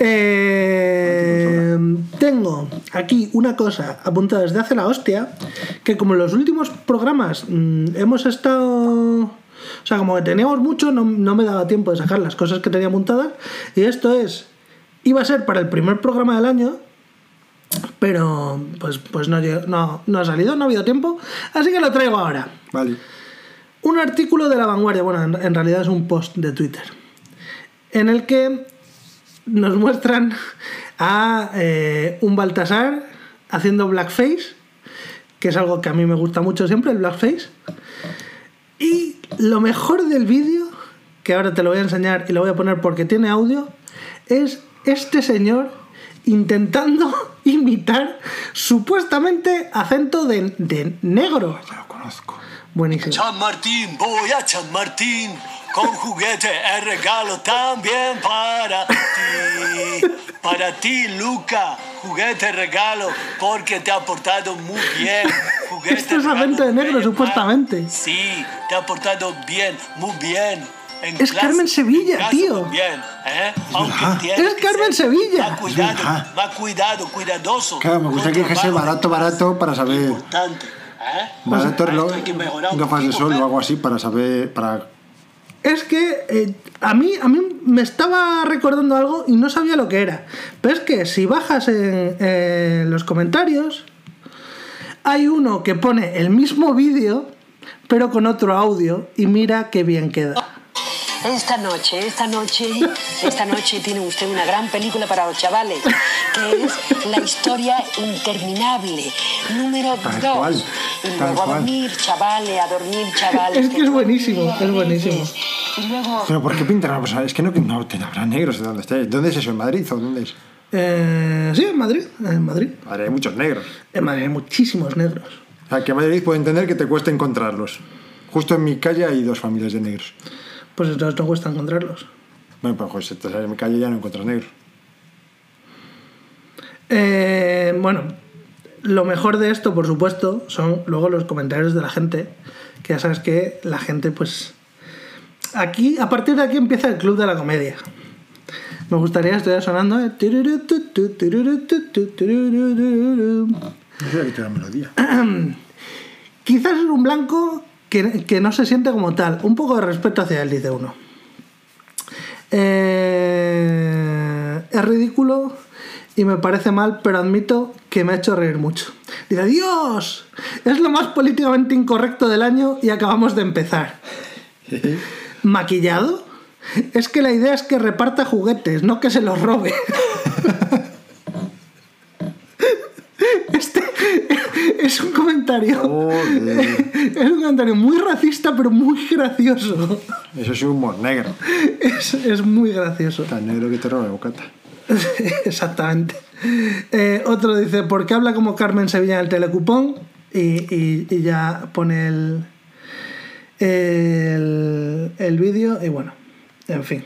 Eh, tengo aquí una cosa apuntada desde hace la hostia, que como en los últimos programas mm, hemos estado... O sea, como que teníamos mucho, no, no me daba tiempo de sacar las cosas que tenía apuntadas. Y esto es... Iba a ser para el primer programa del año, pero pues, pues no, no, no ha salido, no ha habido tiempo. Así que lo traigo ahora. Vale. Un artículo de La Vanguardia, bueno, en, en realidad es un post de Twitter, en el que nos muestran a eh, un Baltasar haciendo blackface, que es algo que a mí me gusta mucho siempre, el blackface. Y lo mejor del vídeo, que ahora te lo voy a enseñar y lo voy a poner porque tiene audio, es este señor intentando imitar supuestamente acento de, de negro. Ya lo conozco. Buenísimo. San Martín, voy a San Martín. Con juguete el regalo también para ti. Para ti, Luca. Juguete regalo porque te ha portado muy bien. Juguete Esto es acento de negro, supuestamente. Sí, te ha portado bien, muy bien. En Es clase, Carmen Sevilla, en tío. Bien, ¿eh? Aunque Es Carmen ser Sevilla. Más cuidado, más cuidado, cuidadoso. Claro, me con que de barato, barato para saber. Importante, ¿eh? Barato Esto lo- hay que mejorar un gafas de sol ¿eh? o algo así para saber. Para... Es que eh, a, mí, a mí me estaba recordando algo y no sabía lo que era. Pero es que si bajas en, en los comentarios, hay uno que pone el mismo vídeo, pero con otro audio, y mira qué bien queda. Esta noche, esta noche, esta noche tiene usted una gran película para los chavales, que es La historia interminable, número Tal 2. cual, Y luego a dormir, chavales, a dormir, chavales. Es que es buenísimo, es buenísimo. Y luego... Pero ¿por qué pintan una persona? Es que no, no te habrá negros de dónde estés. ¿Dónde es eso? ¿En Madrid o dónde es? Eh, sí, en Madrid. En Madrid. Madre, hay muchos negros. En Madrid hay muchísimos negros. O sea, que en Madrid puedo entender que te cuesta encontrarlos. Justo en mi calle hay dos familias de negros. Pues entonces no cuesta encontrarlos. Bueno, pues José, te sales de mi calle ya no encuentras negros. Eh, bueno, lo mejor de esto, por supuesto, son luego los comentarios de la gente. Que ya sabes que la gente, pues. Aquí, a partir de aquí empieza el club de la comedia. Me gustaría estuviera sonando. eh. No sé qué te la melodía. Quizás es un blanco que, que no se siente como tal. Un poco de respeto hacia él, dice uno. Eh, es ridículo y me parece mal, pero admito que me ha hecho reír mucho. Dice, Dios, es lo más políticamente incorrecto del año y acabamos de empezar. ¿Maquillado? Es que la idea es que reparta juguetes, no que se los robe. Este es un comentario. Joder. Es un comentario muy racista, pero muy gracioso. Eso es humor negro. Es, es muy gracioso. Tan negro que te roba bocata. Exactamente. Eh, otro dice, ¿por qué habla como Carmen Sevilla en el telecupón? Y, y- y ya pone el, el, el vídeo y bueno, en fin.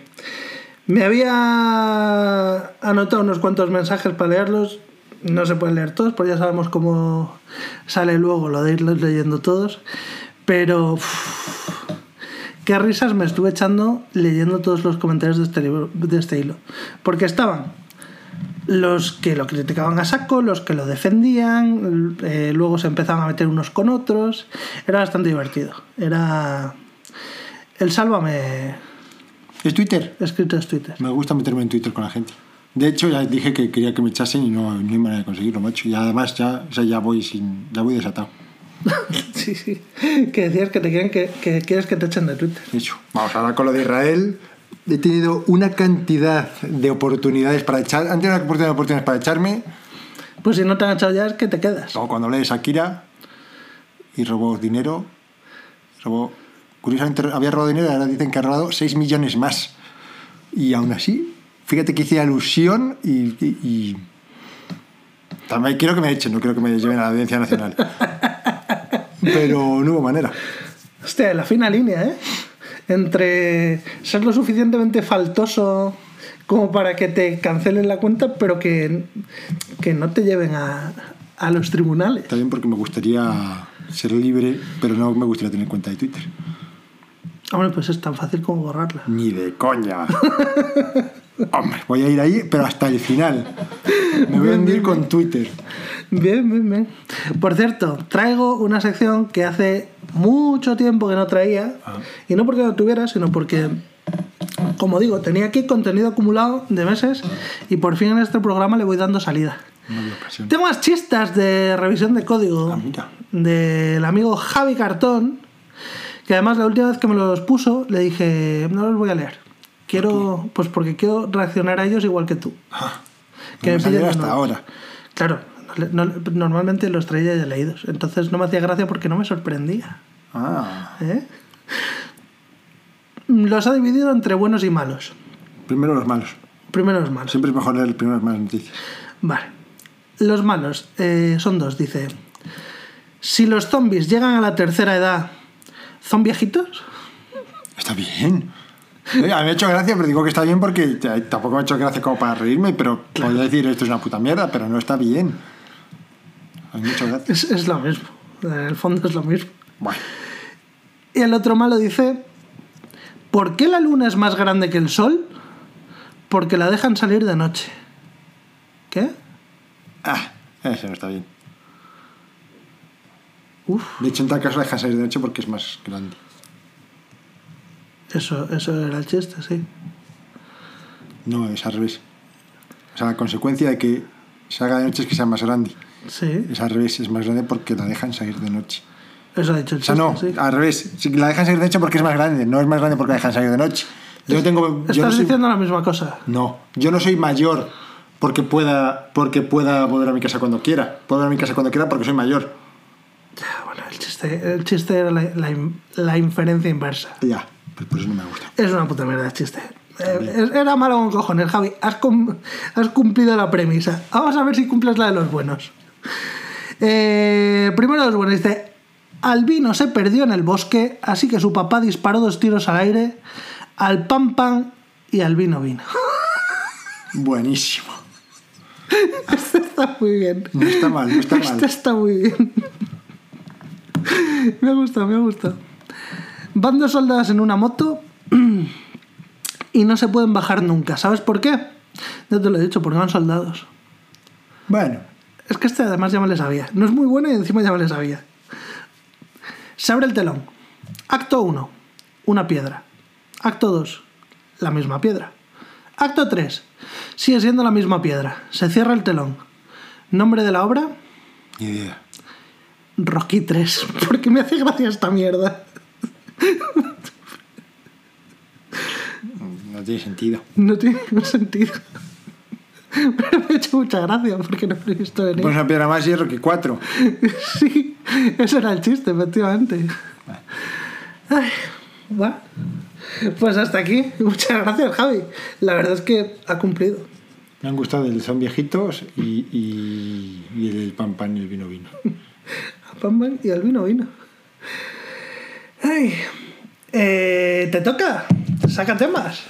Me había anotado unos cuantos mensajes para leerlos. No se pueden leer todos, porque ya sabemos cómo sale luego lo de irlos leyendo todos. Pero qué risas me estuve echando leyendo todos los comentarios de este, libro, de este hilo. Porque estaban los que lo criticaban a saco, los que lo defendían, eh, luego se empezaban a meter unos con otros. Era bastante divertido. Era el sálvame ¿Es Twitter? escrito en Twitter. Me gusta meterme en Twitter con la gente. De hecho, ya dije que quería que me echasen y no, no hay manera de conseguirlo, macho. Y además ya, o sea, ya voy sin, ya voy desatado. sí, sí. Que decías que te quieren que, que quieres que te echen de Twitter. De hecho, vamos ahora con lo de Israel. He tenido una cantidad de oportunidades para echar. Antes una oportunidad de oportunidades para echarme. Pues si no te han echado ya es que te quedas. Luego cuando hablé de Shakira y robó dinero, robó. Curiosamente había robado dinero y ahora dicen que ha robado 6 millones más. Y aún así, fíjate que hice alusión y. y- y- También quiero que me echen, no quiero que me lleven a la Audiencia Nacional. Pero no hubo manera. Hostia, la fina línea, ¿eh? Entre ser lo suficientemente faltoso como para que te cancelen la cuenta, pero que, que no te lleven a, a los tribunales. También porque me gustaría ser libre, pero no me gustaría tener cuenta de Twitter. Hombre, pues es tan fácil como borrarla. Ni de coña. Hombre, voy a ir ahí, pero hasta el final. Me voy a hundir con Twitter. Bien, bien, bien. Por cierto, traigo una sección que hace mucho tiempo que no traía. Y no porque no tuviera, sino porque, como digo, tenía aquí contenido acumulado de meses y por fin en este programa le voy dando salida. No. Tengo más chistas de revisión de código Ah, del amigo Javi Cartón, que además la última vez que me los puso le dije, no los voy a leer. Quiero, pues porque quiero reaccionar a ellos igual que tú. Ah, Que no me me hasta ahora. Claro, no- no- normalmente los traía ya leídos, entonces no me hacía gracia porque no me sorprendía. Ah, ¿eh? Los ha dividido entre buenos y malos. primero los malos. Primero los malos. Siempre es mejor leer primero las malas noticias. Vale. Los malos eh, son dos, dice. Si los zombies llegan a la tercera edad, ¿son viejitos? Está bien. A mí me ha hecho gracia, pero digo que está bien porque tampoco me ha hecho gracia como para reírme, pero podría decir esto es una puta mierda, pero no está bien. A mí me ha hecho gracia. Es, es lo mismo. En el fondo es lo mismo. Bueno, Y el otro malo dice, ¿por qué la luna es más grande que el sol? Porque la dejan salir de noche. ¿Qué? ah, ese no está bien. Uf, De hecho, en tal caso la dejan salir de noche porque es más grande. Eso, eso era el chiste, sí. No, es al revés. O sea, la consecuencia de que se haga de noche es que sea más grande. Sí, Es al revés, es más grande porque la dejan salir de noche. eso ha dicho el O sea, chiste, no, sí. al revés. Si la dejan salir de noche porque es más grande, no es más grande porque la dejan salir de noche. Yo no tengo. Yo Estás no soy, diciendo la misma cosa. no, yo no soy mayor porque pueda, porque pueda volver a mi casa cuando quiera. Puedo volver a mi casa cuando quiera porque soy mayor. Ya, Bueno, el chiste, el chiste era la, la la inferencia inversa. Ya, por eso no me gusta. Es una puta mierda el chiste. Eh, era malo con cojones, Javi. Has, cum- has cumplido la premisa. Vamos a ver si cumples la de los buenos. Eh, primero los buenos. Dice, Albino se perdió en el bosque, así que su papá disparó dos tiros al aire, al pan pan y al vino vino. Buenísimo. Este está muy bien. No está mal, no está Este mal. está muy bien. Me ha gustado, me ha gustado. Van dos soldados en una moto y no se pueden bajar nunca. ¿Sabes por qué? Ya te lo he dicho, porque van soldados. Bueno, Es que este además ya me le sabía. No es muy bueno y encima ya me le sabía. Se abre el telón. Acto 1. Una piedra. Acto 2. La misma piedra. Acto 3. Sigue siendo la misma piedra. Se cierra el telón. Nombre de la obra. ni idea. Rocky 3. Porque me hace gracia esta mierda. No tiene sentido. No tiene ningún sentido. Pero me ha hecho mucha gracia porque no lo he visto venir. Pones una piedra más es Rocky 4. Sí, ese era el chiste, efectivamente. Ay, va. Pues hasta aquí. Muchas gracias, Javi. La verdad es que ha cumplido. Me han gustado el son viejitos y, y, y el pan pan y el vino vino. A Pam Pam y al vino vino. Ay. Eh, ¿Te toca? Saca temas.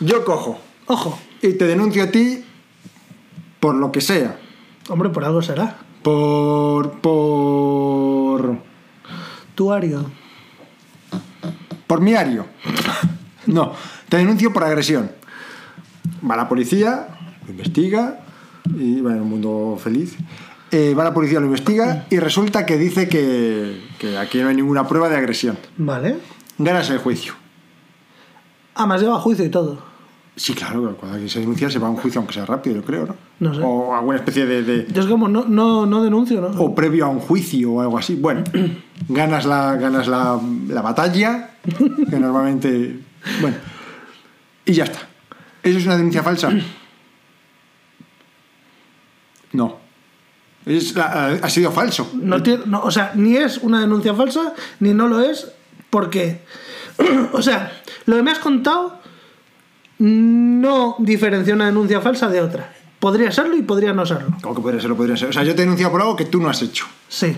Yo cojo Ojo. y te denuncio a ti por lo que sea. Hombre, por algo será. Por. por. Tuario. por miario. No, te denuncio por agresión. Va la policía, investiga, y bueno, un mundo feliz. Eh, va la policía, lo investiga y resulta que dice que, que aquí no hay ninguna prueba de agresión. Vale. Ganas el juicio. Ah, me has llevado a juicio y todo. Sí, claro, cuando alguien se denuncia se va a un juicio, aunque sea rápido, yo creo, ¿no? No sé. O alguna especie de- de, Yo es como no, no, no denuncio, ¿no? o previo a un juicio o algo así. Bueno, ganas la, ganas la, la batalla, que normalmente. Bueno, y ya está. ¿Eso es una denuncia falsa? No. Es la- ha sido falso. No tiene- no, o sea, ni es una denuncia falsa, ni no lo es, porque. o sea, lo que me has contado no diferencia una denuncia falsa de otra. Podría serlo y podría no serlo. ¿Cómo que podría ser? Podría ser. O sea, yo te he denunciado por algo que tú no has hecho. Sí.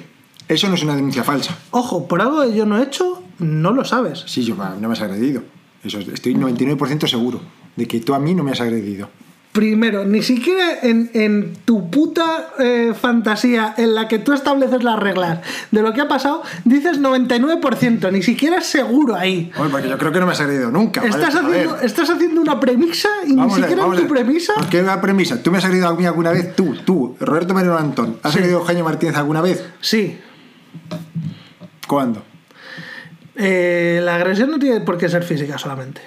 Eso no es una denuncia falsa. Ojo, por algo que yo no he hecho, no lo sabes. Sí, yo no me has agredido. Eso, estoy 99% seguro de que tú a mí no me has agredido. Primero, ni siquiera en, en tu puta eh, fantasía en la que tú estableces las reglas de lo que ha pasado, dices 99%, ni siquiera es seguro ahí. Hombre, porque yo creo que no me has agredido nunca. Estás ver, haciendo, estás haciendo una premisa y ni vamos ver, siquiera vamos en tu ver. premisa. ¿Por qué una premisa? ¿Tú me has agredido a mí alguna vez? Tú, tú, Roberto Moreno Antón. ¿Has Sí. agredido a Eugenio Martínez alguna vez? Sí. ¿Cuándo? Eh, la agresión no tiene por qué ser física solamente.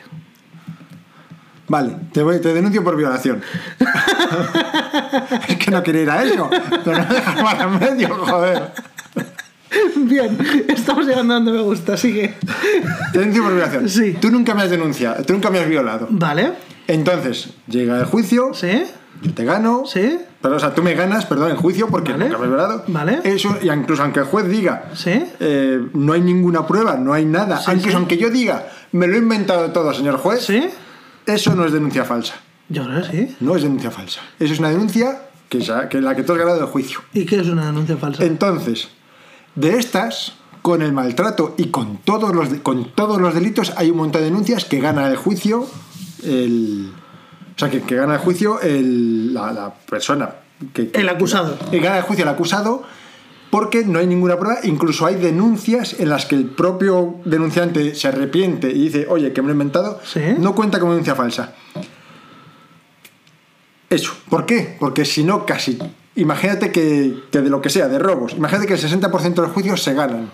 Vale, te, voy, te denuncio por violación. es que no quería ir a eso, pero no dejas más remedio, joder. Bien, estamos llegando a donde me gusta, sigue. Te denuncio por violación. Sí. Tú nunca me has denunciado, tú nunca me has violado. Vale, Entonces, llega el juicio, ¿sí? yo te gano. ¿Sí? Pero, o sea, tú me ganas, perdón, el juicio porque Vale. nunca me has violado. Vale. Eso, y incluso aunque el juez diga, ¿Sí? eh, no hay ninguna prueba, no hay nada. Sí, incluso sí. aunque yo diga, me lo he inventado todo, señor juez, ¿Sí? Eso no es denuncia falsa. Yo creo que sí. No es denuncia falsa. Eso es una denuncia que, ya- que la que tú has ganado del juicio. ¿Y qué es una denuncia falsa? Entonces, de estas, con el maltrato y con todos los, con todos los delitos, hay un montón de denuncias que gana el juicio el. O sea, que, que gana el juicio el, la, la persona. Que, que- El acusado. que gana el juicio el acusado porque no hay ninguna prueba. Incluso hay denuncias en las que el propio denunciante se arrepiente y dice, oye, que me lo he inventado. Sí. No cuenta como denuncia falsa. Eso. ¿Por qué? Porque si no, casi. Imagínate que, que de lo que sea, de robos, imagínate que el 60% de los juicios se ganan.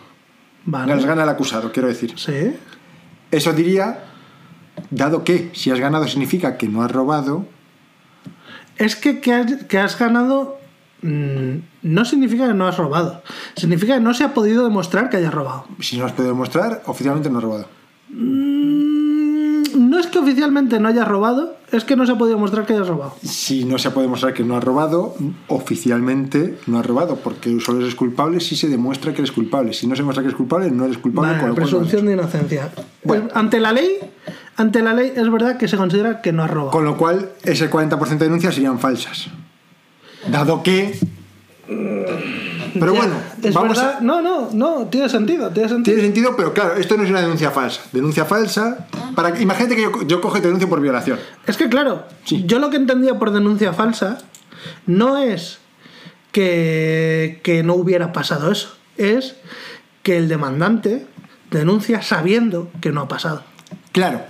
Vale. Los gana el acusado, quiero decir. Sí. Eso diría, dado que si has ganado significa que no has robado, Es que que has, que has ganado mm, no significa que no has robado. Significa que no se ha podido demostrar que hayas robado. si no has podido demostrar, oficialmente no has robado. Mm, no es que oficialmente no hayas robado, es que no se ha podido demostrar que hayas robado. Si no se puede demostrar que no has robado, oficialmente no has robado, porque solo eres culpable si se demuestra que eres culpable. Si no se demuestra que eres culpable, no eres culpable. Vale, con lo cual no has presunción de inocencia. Bueno. Pues, ante la ley, ante la ley es verdad que se considera que no has robado. Con lo cual, ese 40% de denuncias serían falsas. Dado que. Pero Ya, bueno, es vamos verdad. a. No, no, no, tiene sentido, tiene sentido. Tiene sentido, pero claro, esto no es una denuncia falsa. Denuncia falsa. Para, imagínate que yo, yo cojo y te denuncio por violación. Es que claro, Sí. yo lo que entendía por denuncia falsa no es que, que no hubiera pasado eso, es que el demandante denuncia sabiendo que no ha pasado. Claro,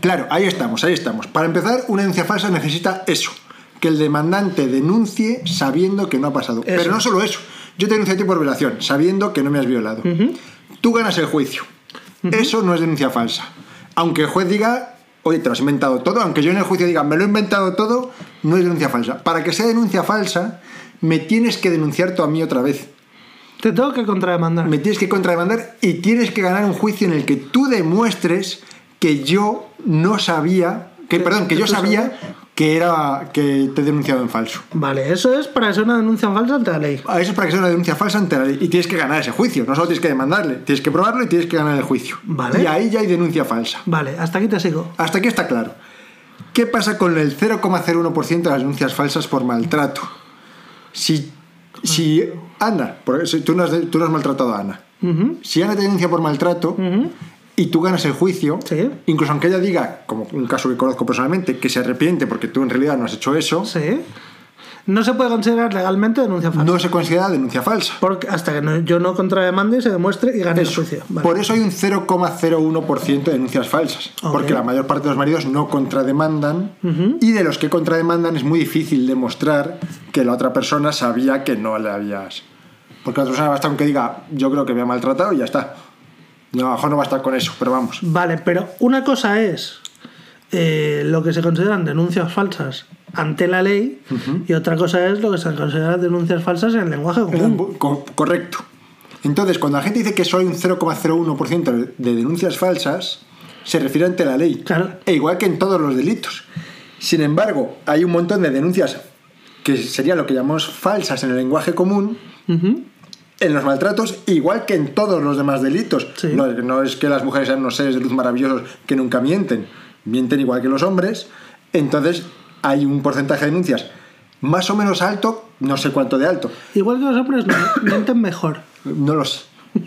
claro, ahí estamos, ahí estamos. Para empezar, una denuncia falsa necesita eso. Que el demandante denuncie sabiendo que no ha pasado. Eso. Pero no solo eso. Yo te denuncio a ti por violación, sabiendo que no me has violado. Tú ganas el juicio. Eso no es denuncia falsa. Aunque el juez diga, oye, te lo has inventado todo, aunque yo en el juicio diga, me lo he inventado todo, no es denuncia falsa. Para que sea denuncia falsa, me tienes que denunciar tú a mí otra vez. Te tengo que contrademandar. Me tienes que contrademandar y tienes que ganar un juicio en el que tú demuestres que yo no sabía, que, perdón, que yo sabía que era que te he denunciado en falso. Vale, eso es para ser una denuncia falsa ante la ley. A Eso es para que sea una denuncia falsa ante la ley. Y tienes que ganar ese juicio. No solo tienes que demandarle, tienes que probarlo y tienes que ganar el juicio. Vale. Y ahí ya hay denuncia falsa. Vale, hasta aquí te sigo. Hasta aquí está claro. ¿Qué pasa con el 0,01% de las denuncias falsas por maltrato? Si, si Ana, por eso tú no, has, tú no has maltratado a Ana, si Ana te denuncia por maltrato y tú ganas el juicio, Sí. incluso aunque ella diga, como un caso que conozco personalmente, que se arrepiente porque tú en realidad no has hecho eso, Sí. No se puede considerar legalmente denuncia falsa. no se considera denuncia falsa. Porque hasta que no- yo no contrademande y se demuestre y gane el Eso. juicio. Vale. Por eso hay un 0,01% de denuncias falsas. Ok. Porque la mayor parte de los maridos no contrademandan y de los que contrademandan es muy difícil demostrar que la otra persona sabía que no le habías. Porque la otra persona basta con que diga, yo creo que me ha maltratado y ya está. No, a mejor no va a estar con eso, pero vamos. Vale, pero una cosa es eh, lo que se consideran denuncias falsas ante la ley y otra cosa es lo que se consideran denuncias falsas en el lenguaje común. Co- correcto. Entonces, cuando la gente dice que solo hay un 0,01% de denuncias falsas, se refiere ante la ley. Claro. E igual que en todos los delitos. Sin embargo, hay un montón de denuncias que sería lo que llamamos falsas en el lenguaje común. En los maltratos, igual que en todos los demás delitos. Sí. No, no es que las mujeres sean unos seres de luz maravillosos que nunca mienten, mienten igual que los hombres. Entonces, hay un porcentaje de denuncias más o menos alto, no sé cuánto de alto, Igual que los hombres no, mienten mejor. no lo sé.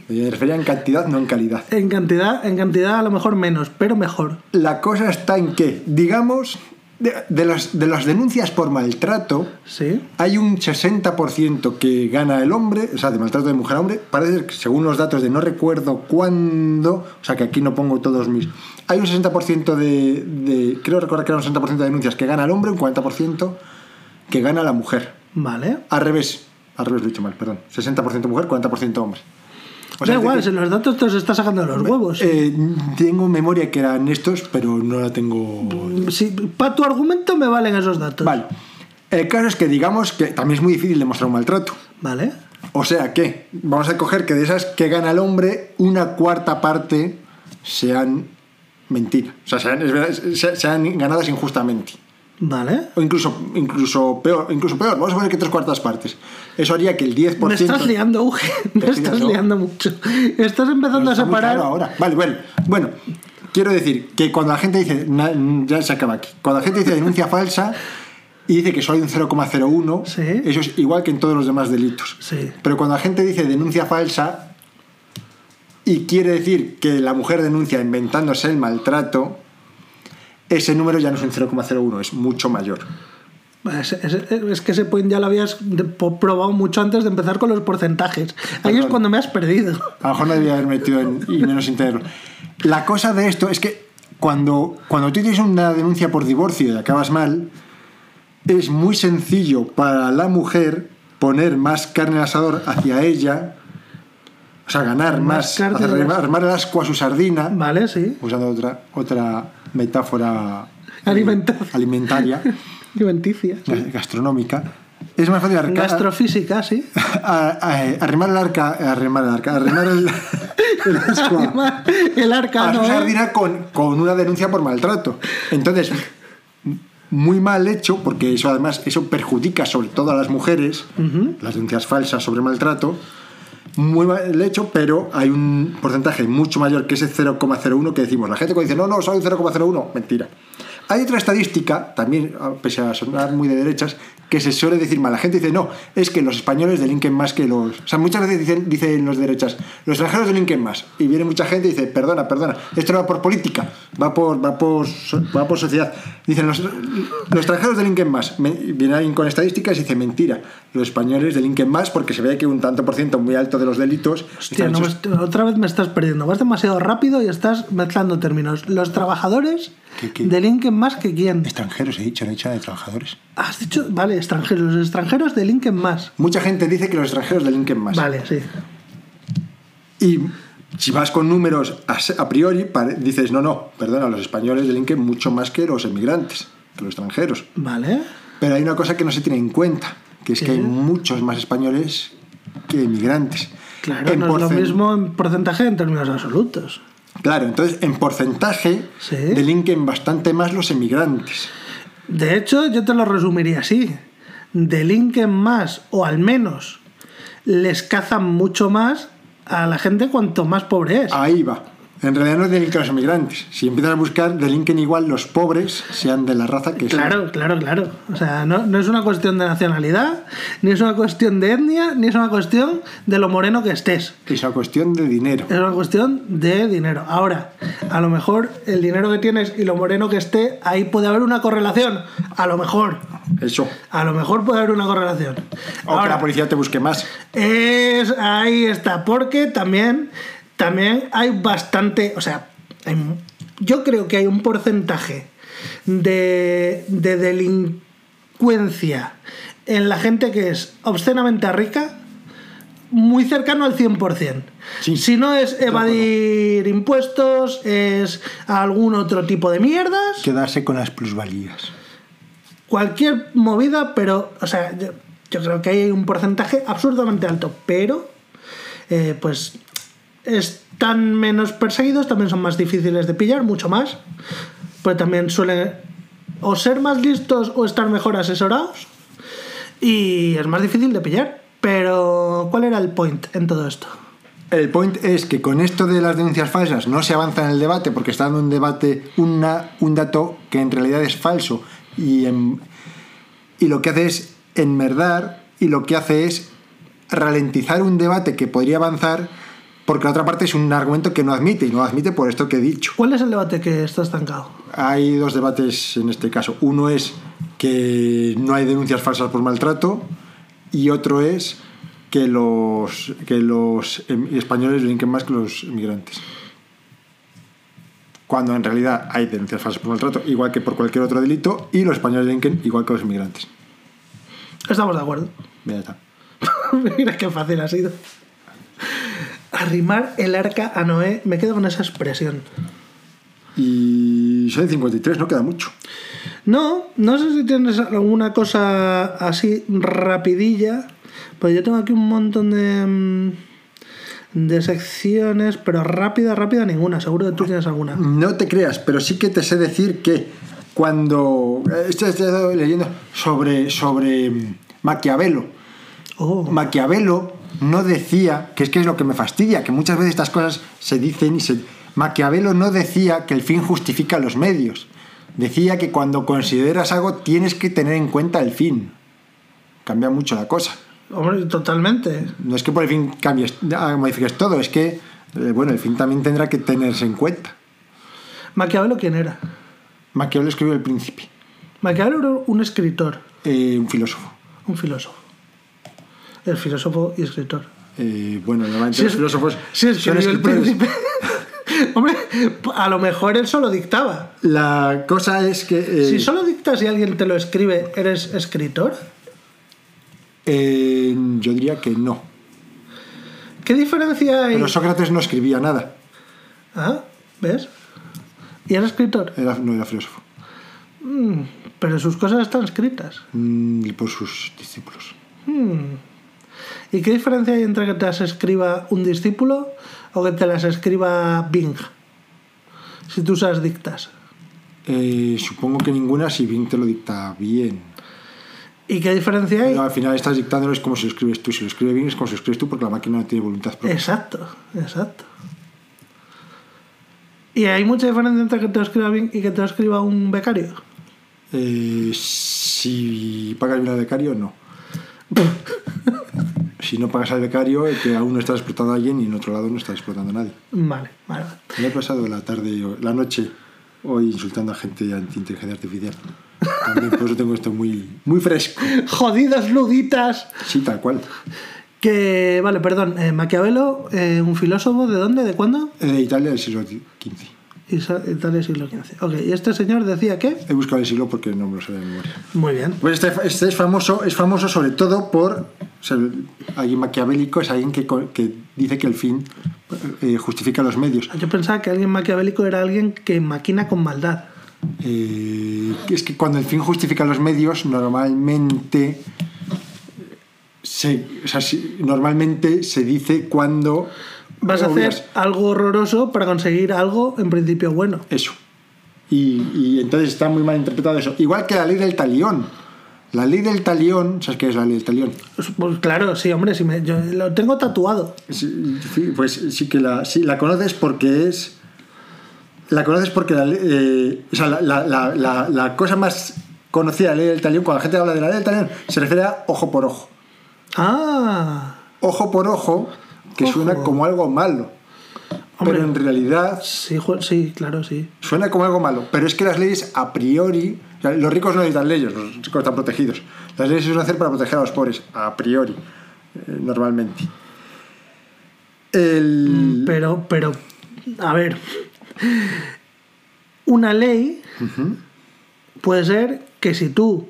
Me refería en cantidad, no en calidad. En cantidad, en cantidad a lo mejor menos, pero mejor. La cosa está en que, digamos, de, de las, de las denuncias por maltrato, Sí. hay un 60% que gana el hombre, o sea, de maltrato de mujer a hombre. Parece que según los datos de no recuerdo cuándo, o sea, que aquí no pongo todos mis. Hay un 60% de, de. Creo recordar que era un 60% de denuncias que gana el hombre, un 40% que gana la mujer. Vale. Al revés, al revés lo he dicho mal, perdón. 60% mujer, 40% hombre. O da sea, igual, es si los datos te los estás sacando de los huevos. eh, tengo memoria que eran estos, pero no la tengo. para tu argumento me valen esos datos. Vale. El caso es que digamos que también es muy difícil demostrar un maltrato. Vale. O sea que, vamos a coger que de esas que gana el hombre, una cuarta parte sean mentira. O sea, sean, es verdad, se- sean ganadas injustamente. Vale. O incluso, incluso, peor, incluso peor. Vamos a poner que tres cuartas partes. Eso haría que el 10%. Me estás liando, Uge. Me estás liando. liando mucho. Estás empezando a separar. claro ahora. Vale, bueno. Bueno, quiero decir que cuando la gente dice. ya se acaba aquí. Cuando la gente dice denuncia falsa y dice que solo hay un 0,01, Sí. eso es igual que en todos los demás delitos. Sí. Pero cuando la gente dice denuncia falsa y quiere decir que la mujer denuncia inventándose el maltrato, ese número ya no es un 0,01, es mucho mayor. Es, es- es que ese point ya lo habías probado mucho antes de empezar con los porcentajes. Ahí es cuando me has perdido. A lo mejor no debía haber metido en, y menos sin tenerlo. La cosa de esto es que cuando, cuando tú tienes una denuncia por divorcio y acabas mal, es muy sencillo para la mujer poner más carne al asador hacia ella, o sea, ganar Más más, hacer armar, armar el asco a su sardina, Vale, sí. usando otra, otra metáfora Alimentaria. alimentaria, Alimenticia. gastronómica. Es más fácil arca- Gastrofísica, sí. a- a- arrimar el arca, arrimar el arca, arrimar el, el asco a- El a su ¿eh? sardina con, con una denuncia por maltrato. Entonces, muy mal hecho, porque eso además eso perjudica sobre todo a las mujeres, las denuncias falsas sobre maltrato. Muy mal hecho, pero hay un porcentaje mucho mayor que ese 0,01 que decimos. La gente cuando dice, no, no, un 0,01, mentira. Hay otra estadística, también, a- pese a sonar muy de derechas, que se suele decir mal. La gente dice, no, es que los españoles delinquen más que los... O sea, muchas veces dicen, dicen los derechas, los extranjeros delinquen más. Y viene mucha gente y dice, perdona, perdona, esto no va por política, va por, va por, va por sociedad. Dicen, los, los extranjeros delinquen más. Viene alguien con estadísticas y dice, mentira, los españoles delinquen más porque se ve que un tanto por ciento muy alto de los delitos... Hostia, no hechos- otra vez me estás perdiendo. Vas demasiado rápido y estás mezclando términos. Los trabajadores ¿Qué, qué? delinquen más que quién. Extranjeros, he dicho, no he dicho de trabajadores. Has dicho, vale, extranjeros. Los extranjeros delinquen más. Mucha gente dice que los extranjeros delinquen más. Vale, sí. Y si vas con números a, priori, dices, no, no, perdona, los españoles delinquen mucho más que los emigrantes, que los extranjeros. Vale. Pero hay una cosa que no se tiene en cuenta, que es ¿Qué? que hay muchos más españoles que emigrantes. Claro, En no es lo mismo en porcentaje en términos absolutos. Claro, entonces en porcentaje Sí. delinquen bastante más los emigrantes. De hecho, yo te lo resumiría así. Delinquen más, o al menos les cazan mucho más a la gente cuanto más pobre es. Ahí va. En realidad no delinquen los emigrantes. Si empiezan a buscar, delinquen igual los pobres, sean de la raza que sean. Claro, claro, claro. O sea, no, no es una cuestión de nacionalidad, ni es una cuestión de etnia, ni es una cuestión de lo moreno que estés. Es una cuestión de dinero. Es una cuestión de dinero. Ahora, a lo mejor el dinero que tienes y lo moreno que esté, ahí puede haber una correlación. A lo mejor. Eso. A lo mejor puede haber una correlación. O que la policía te busque más. Es, ahí está, porque también, también hay bastante, o sea, hay- yo creo que hay un porcentaje de, de delincuencia en la gente que es obscenamente rica muy cercano al 100%. Sí. Si no es evadir impuestos, es algún otro tipo de mierdas Quedarse con las plusvalías. cualquier movida, pero, o sea, yo, yo creo que hay un porcentaje absurdamente alto, pero, eh, pues, están menos perseguidos, también son más difíciles de pillar, mucho más, pues también suelen o ser más listos o estar mejor asesorados, y es más difícil de pillar. Pero, ¿cuál era el point en todo esto? El point es que con esto de las denuncias falsas no se avanza en el debate porque está dando un debate un dato que en realidad es falso y, y lo que hace es enmerdar y lo que hace es ralentizar un debate que podría avanzar porque la otra parte es un argumento que no admite, y no admite por esto que he dicho. ¿Cuál es el debate que está estancado? Hay dos debates en este caso. Uno es que no hay denuncias falsas por maltrato y otro es que los, que los em- españoles delinquen más que los inmigrantes. Cuando en realidad hay denuncias falsas por maltrato, igual que por cualquier otro delito, y los españoles delinquen igual que los inmigrantes. Estamos de acuerdo. Ya está. Mira qué fácil ha sido. Arrimar el arca a Noé. Me quedo con esa expresión. Y son 53, no queda mucho. No, no sé si tienes alguna cosa así rapidilla. Pues yo tengo aquí un montón de, mm, de secciones, pero rápida, rápida ninguna. Seguro que tú tienes alguna. No te creas, pero sí que te sé decir que cuando. eh, Estoy, estoy leyendo sobre, sobre Maquiavelo. Oh, Maquiavelo no decía, que es que es lo que me fastidia, que muchas veces estas cosas se dicen y se... Maquiavelo no decía que el fin justifica los medios. Decía que cuando consideras algo tienes que tener en cuenta el fin. Cambia mucho la cosa. hombre, totalmente. No es que por el fin cambies, ah, modifiques todo, es que, eh, bueno, el fin también tendrá que tenerse en cuenta. Maquiavelo, ¿quién era? Maquiavelo escribió El Príncipe, Maquiavelo era un escritor, eh, un filósofo. un filósofo. El filósofo y escritor. Eh, bueno, normalmente Si los es- filósofos si son escribió el escritores. príncipe. Hombre, a lo mejor él solo dictaba. La cosa es que... eh, Si solo dictas y alguien te lo escribe, ¿eres escritor? eh, yo diría que no. ¿Qué diferencia hay? Pero Sócrates no escribía nada, Ah, ¿ves? ¿Y era escritor? era, no era filósofo, Mm, pero sus cosas están escritas. Mm, por sus discípulos. ¿Y qué diferencia hay entre que te las escriba un discípulo o que te las escriba Bing? Si tú usas dictas. Eh, supongo que ninguna si Bing te lo dicta bien. ¿Y qué diferencia hay? Pero al final estás dictándolo es como si lo escribes tú. Si lo escribe Bing es como si lo escribes tú porque la máquina no tiene voluntad propia. Exacto, exacto. ¿Y hay mucha diferencia entre que te lo escriba Bing y que te lo escriba un becario? Eh, si pagas bien al becario, no. si no pagas al becario, que aún no estás explotando a alguien y en otro lado no estás explotando a nadie. Vale, vale. Me he pasado la tarde, la noche, hoy insultando a gente anti-inteligencia artificial. También por eso tengo esto muy, muy fresco. Jodidas luditas. Sí, tal cual. Que, vale, perdón, eh, Maquiavelo, eh, un filósofo, ¿de dónde? ¿De cuándo? Eh, De Italia del siglo XV. Isa- Italia, siglo XV. Ok, ¿y este señor decía qué? He buscado el siglo porque no me lo sé de memoria. Muy bien. Pues este, este es famoso, es famoso sobre todo por alguien maquiavélico, es alguien que, que dice que el fin eh, justifica los medios. Yo pensaba que alguien maquiavélico era alguien que maquina con maldad. Eh, es que cuando el fin justifica los medios, normalmente se, o sea, normalmente se dice cuando Vas a obvias hacer algo horroroso para conseguir algo en principio bueno. eso. Y, y entonces está muy mal interpretado eso. Igual que la ley del talión. La ley del talión, ¿sabes qué es la ley del talión? Pues, pues claro, sí, hombre, sí me- yo lo tengo tatuado. Sí, pues sí que la, sí, la conoces porque es. La conoces porque la, ley- eh, o sea, la cosa más conocida de la ley del talión, cuando la gente habla de la ley del talión, se refiere a ojo por ojo. Ah, Ojo por ojo, que Ojo. suena como algo malo. Hombre. Pero en realidad sí, sí, claro, sí. suena como algo malo. Pero es que las leyes a priori. o sea, los ricos no necesitan leyes, los ricos están protegidos. Las leyes se suelen hacer para proteger a los pobres, a priori, eh, normalmente. El. Pero, pero, a ver, una ley puede ser que si tú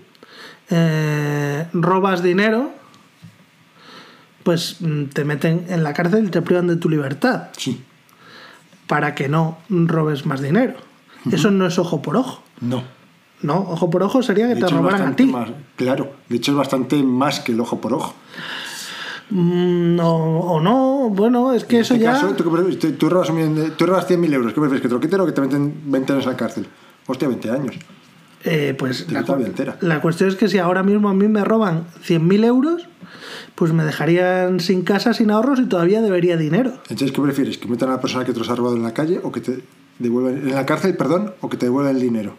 eh, robas dinero, pues mm, te meten en la cárcel y te privan de tu libertad Sí. para que no robes más dinero. Eso no es ojo por ojo. No. No, ojo por ojo sería que De te hecho, robaran a ti. más- claro, de hecho es bastante más que el ojo por ojo. Mm, no, o no, bueno, es que En eso este ya. caso, ¿tú, robas tú robas 100.000 euros, ¿qué prefieres? ¿Que te lo quiten o que te meten 20 años en la cárcel? Hostia, 20 años. Eh, pues la, cuestión es que si ahora mismo a mí me roban 100.000 euros, pues me dejarían sin casa, sin ahorros y todavía debería dinero. Entonces, ¿qué prefieres? ¿Que metan a la persona que te los ha robado en la calle o que te devuelvan en la cárcel, perdón, o que te devuelvan el dinero?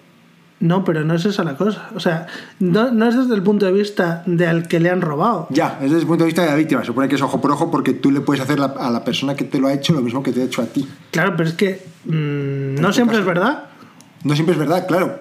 No, pero no es esa la cosa. O sea, no, no es desde el punto de vista de al que le han robado. Ya, es desde el punto de vista de la víctima. Se supone que es ojo por ojo porque tú le puedes hacer la- a la persona que te lo ha hecho lo mismo que te ha hecho a ti. Claro, pero es que mm, no siempre es verdad. No siempre es verdad, claro.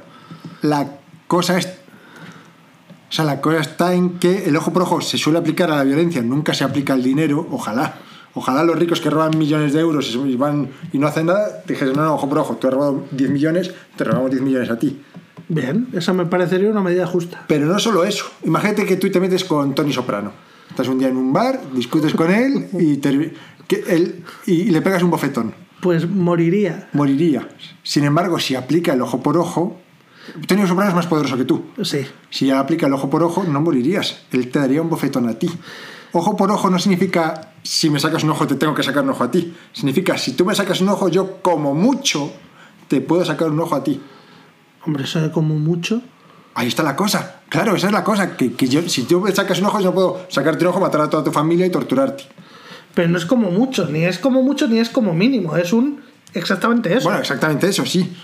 La cosa es. O sea, la cosa está en que el ojo por ojo se suele aplicar a la violencia, nunca se aplica al dinero, ojalá. Ojalá los ricos que roban millones de euros y van y no hacen nada, dijesen, no, no, ojo por ojo, tú has robado 10 millones, te robamos 10 millones a ti. Bien, esa me parecería una medida justa. Pero no solo eso. Imagínate que tú te metes con Tony Soprano. Estás un día en un bar, discutes con él y, te- que él, y le pegas un bofetón. Pues moriría. Moriría. Sin embargo, si aplica el ojo por ojo, Tony Soprano es más poderoso que tú. Sí. Si aplica el ojo por ojo, no morirías. Él te daría un bofetón a ti. Ojo por ojo no significa si me sacas un ojo te tengo que sacar un ojo a ti. Significa si tú me sacas un ojo, yo como mucho te puedo sacar un ojo a ti. Hombre, eso de como mucho. Ahí está la cosa. Claro, esa es la cosa. Que, que yo, si tú me sacas un ojo, yo puedo sacarte un ojo, matar a toda tu familia y torturarte. Pero no es como mucho, ni es como mucho, ni es como mínimo. Es un exactamente eso. Bueno, exactamente eso, sí.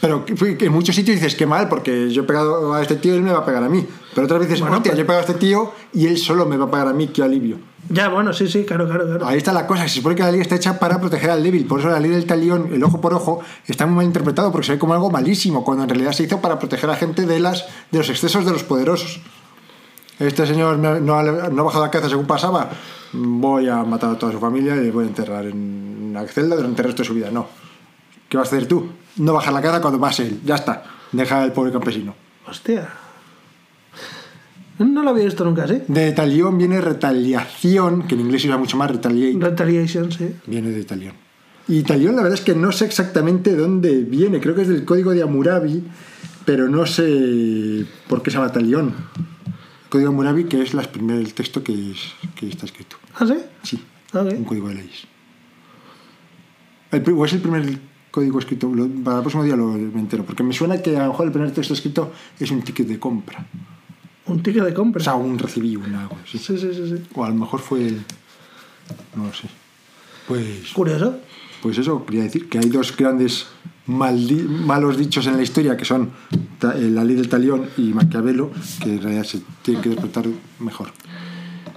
Pero que, que en muchos sitios dices que mal, porque yo he pegado a este tío y él me va a pegar a mí. Pero otras veces, Bueno, hostia, pues- yo he pegado a este tío y él solo me va a pegar a mí, qué alivio. Ya, bueno, sí, sí, claro, claro, claro. Ahí está la cosa, se supone que la ley está hecha para proteger al débil, por eso la ley del talión, el ojo por ojo, está muy mal interpretado porque se ve como algo malísimo, cuando en realidad se hizo para proteger a gente de, las, de los excesos de los poderosos. Este señor no, ha, no ha bajado la caza según pasaba, voy a matar a toda su familia y le voy a enterrar en una celda durante el resto de su vida. No. ¿Qué vas a hacer tú? No bajar la caza cuando pase él, ya está. Deja al pobre campesino. Hostia. No lo había visto nunca así. De talión viene retaliación, que en inglés se usa mucho más retaliate. Retaliation, sí. Viene de Italión. Y Italión, la verdad es que no sé exactamente dónde viene. Creo que es del código de Hammurabi, pero no sé por qué se llama Talión. El código de Hammurabi, que es las primer- el texto que, es- que está escrito. ¿Ah, sí? Sí, Ok. un código de leyes. El o es el primer código escrito. lo- para el próximo día lo me entero, porque me suena que a lo mejor el primer texto escrito es un ticket de compra. Un ticket de compra. O sea, un recibí, un algo así. Sí, sí, sí, sí. O a lo mejor fue el. No lo sé. Pues. Curioso. Pues eso, quería decir que hay dos grandes maldi- malos dichos en la historia que son eh, la ley del talión y Maquiavelo, que en realidad se tienen que interpretar mejor.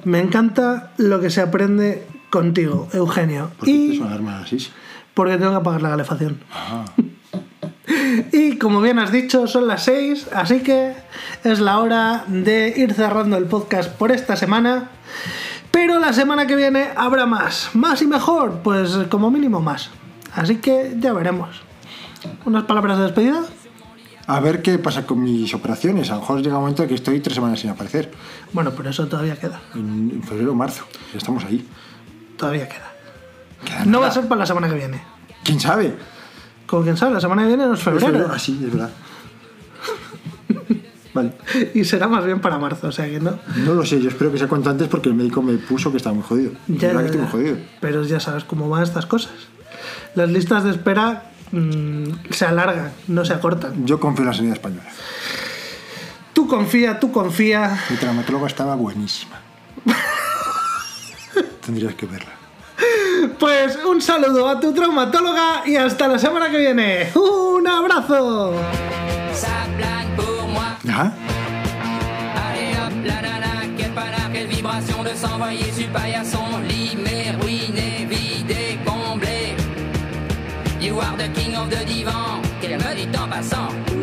Me encanta lo que se aprende contigo, Eugenio. Porque te Y armas así. Porque tengo que pagar la calefacción. Y como bien has dicho, son las 6, así que es la hora de ir cerrando el podcast por esta semana. Pero la semana que viene habrá más. Más y mejor, pues como mínimo más. Así que ya veremos. ¿Unas palabras de despedida? A ver qué pasa con mis operaciones. A lo mejor llega un momento en que estoy tres semanas sin aparecer. Bueno, pero eso todavía queda. En febrero o marzo. Ya estamos ahí. Todavía queda. No va a ser para la semana que viene. ¿Quién sabe? Como quien sabe, la semana que viene no es febrero. Ah, sí, es verdad. vale. Y será más bien para marzo, o sea que no. No lo sé, yo espero que sea cuanto antes porque el médico me puso que estaba muy jodido. Ya, Ya, que estoy muy jodido. Pero ya sabes cómo van estas cosas. Las listas de espera mm, se alargan, no se acortan. Yo confío en la sanidad española. Tú confía, tú confía. Mi traumatóloga estaba buenísima. Tendrías que verla. Pues un saludo a tu traumatóloga y hasta la semana que viene. ¡Un abrazo! Quelle vibration de s'envoyer le paillasson. Limé, ruiné, vidé, comblé. You are the king of the divan, qu'elle me dit en passant.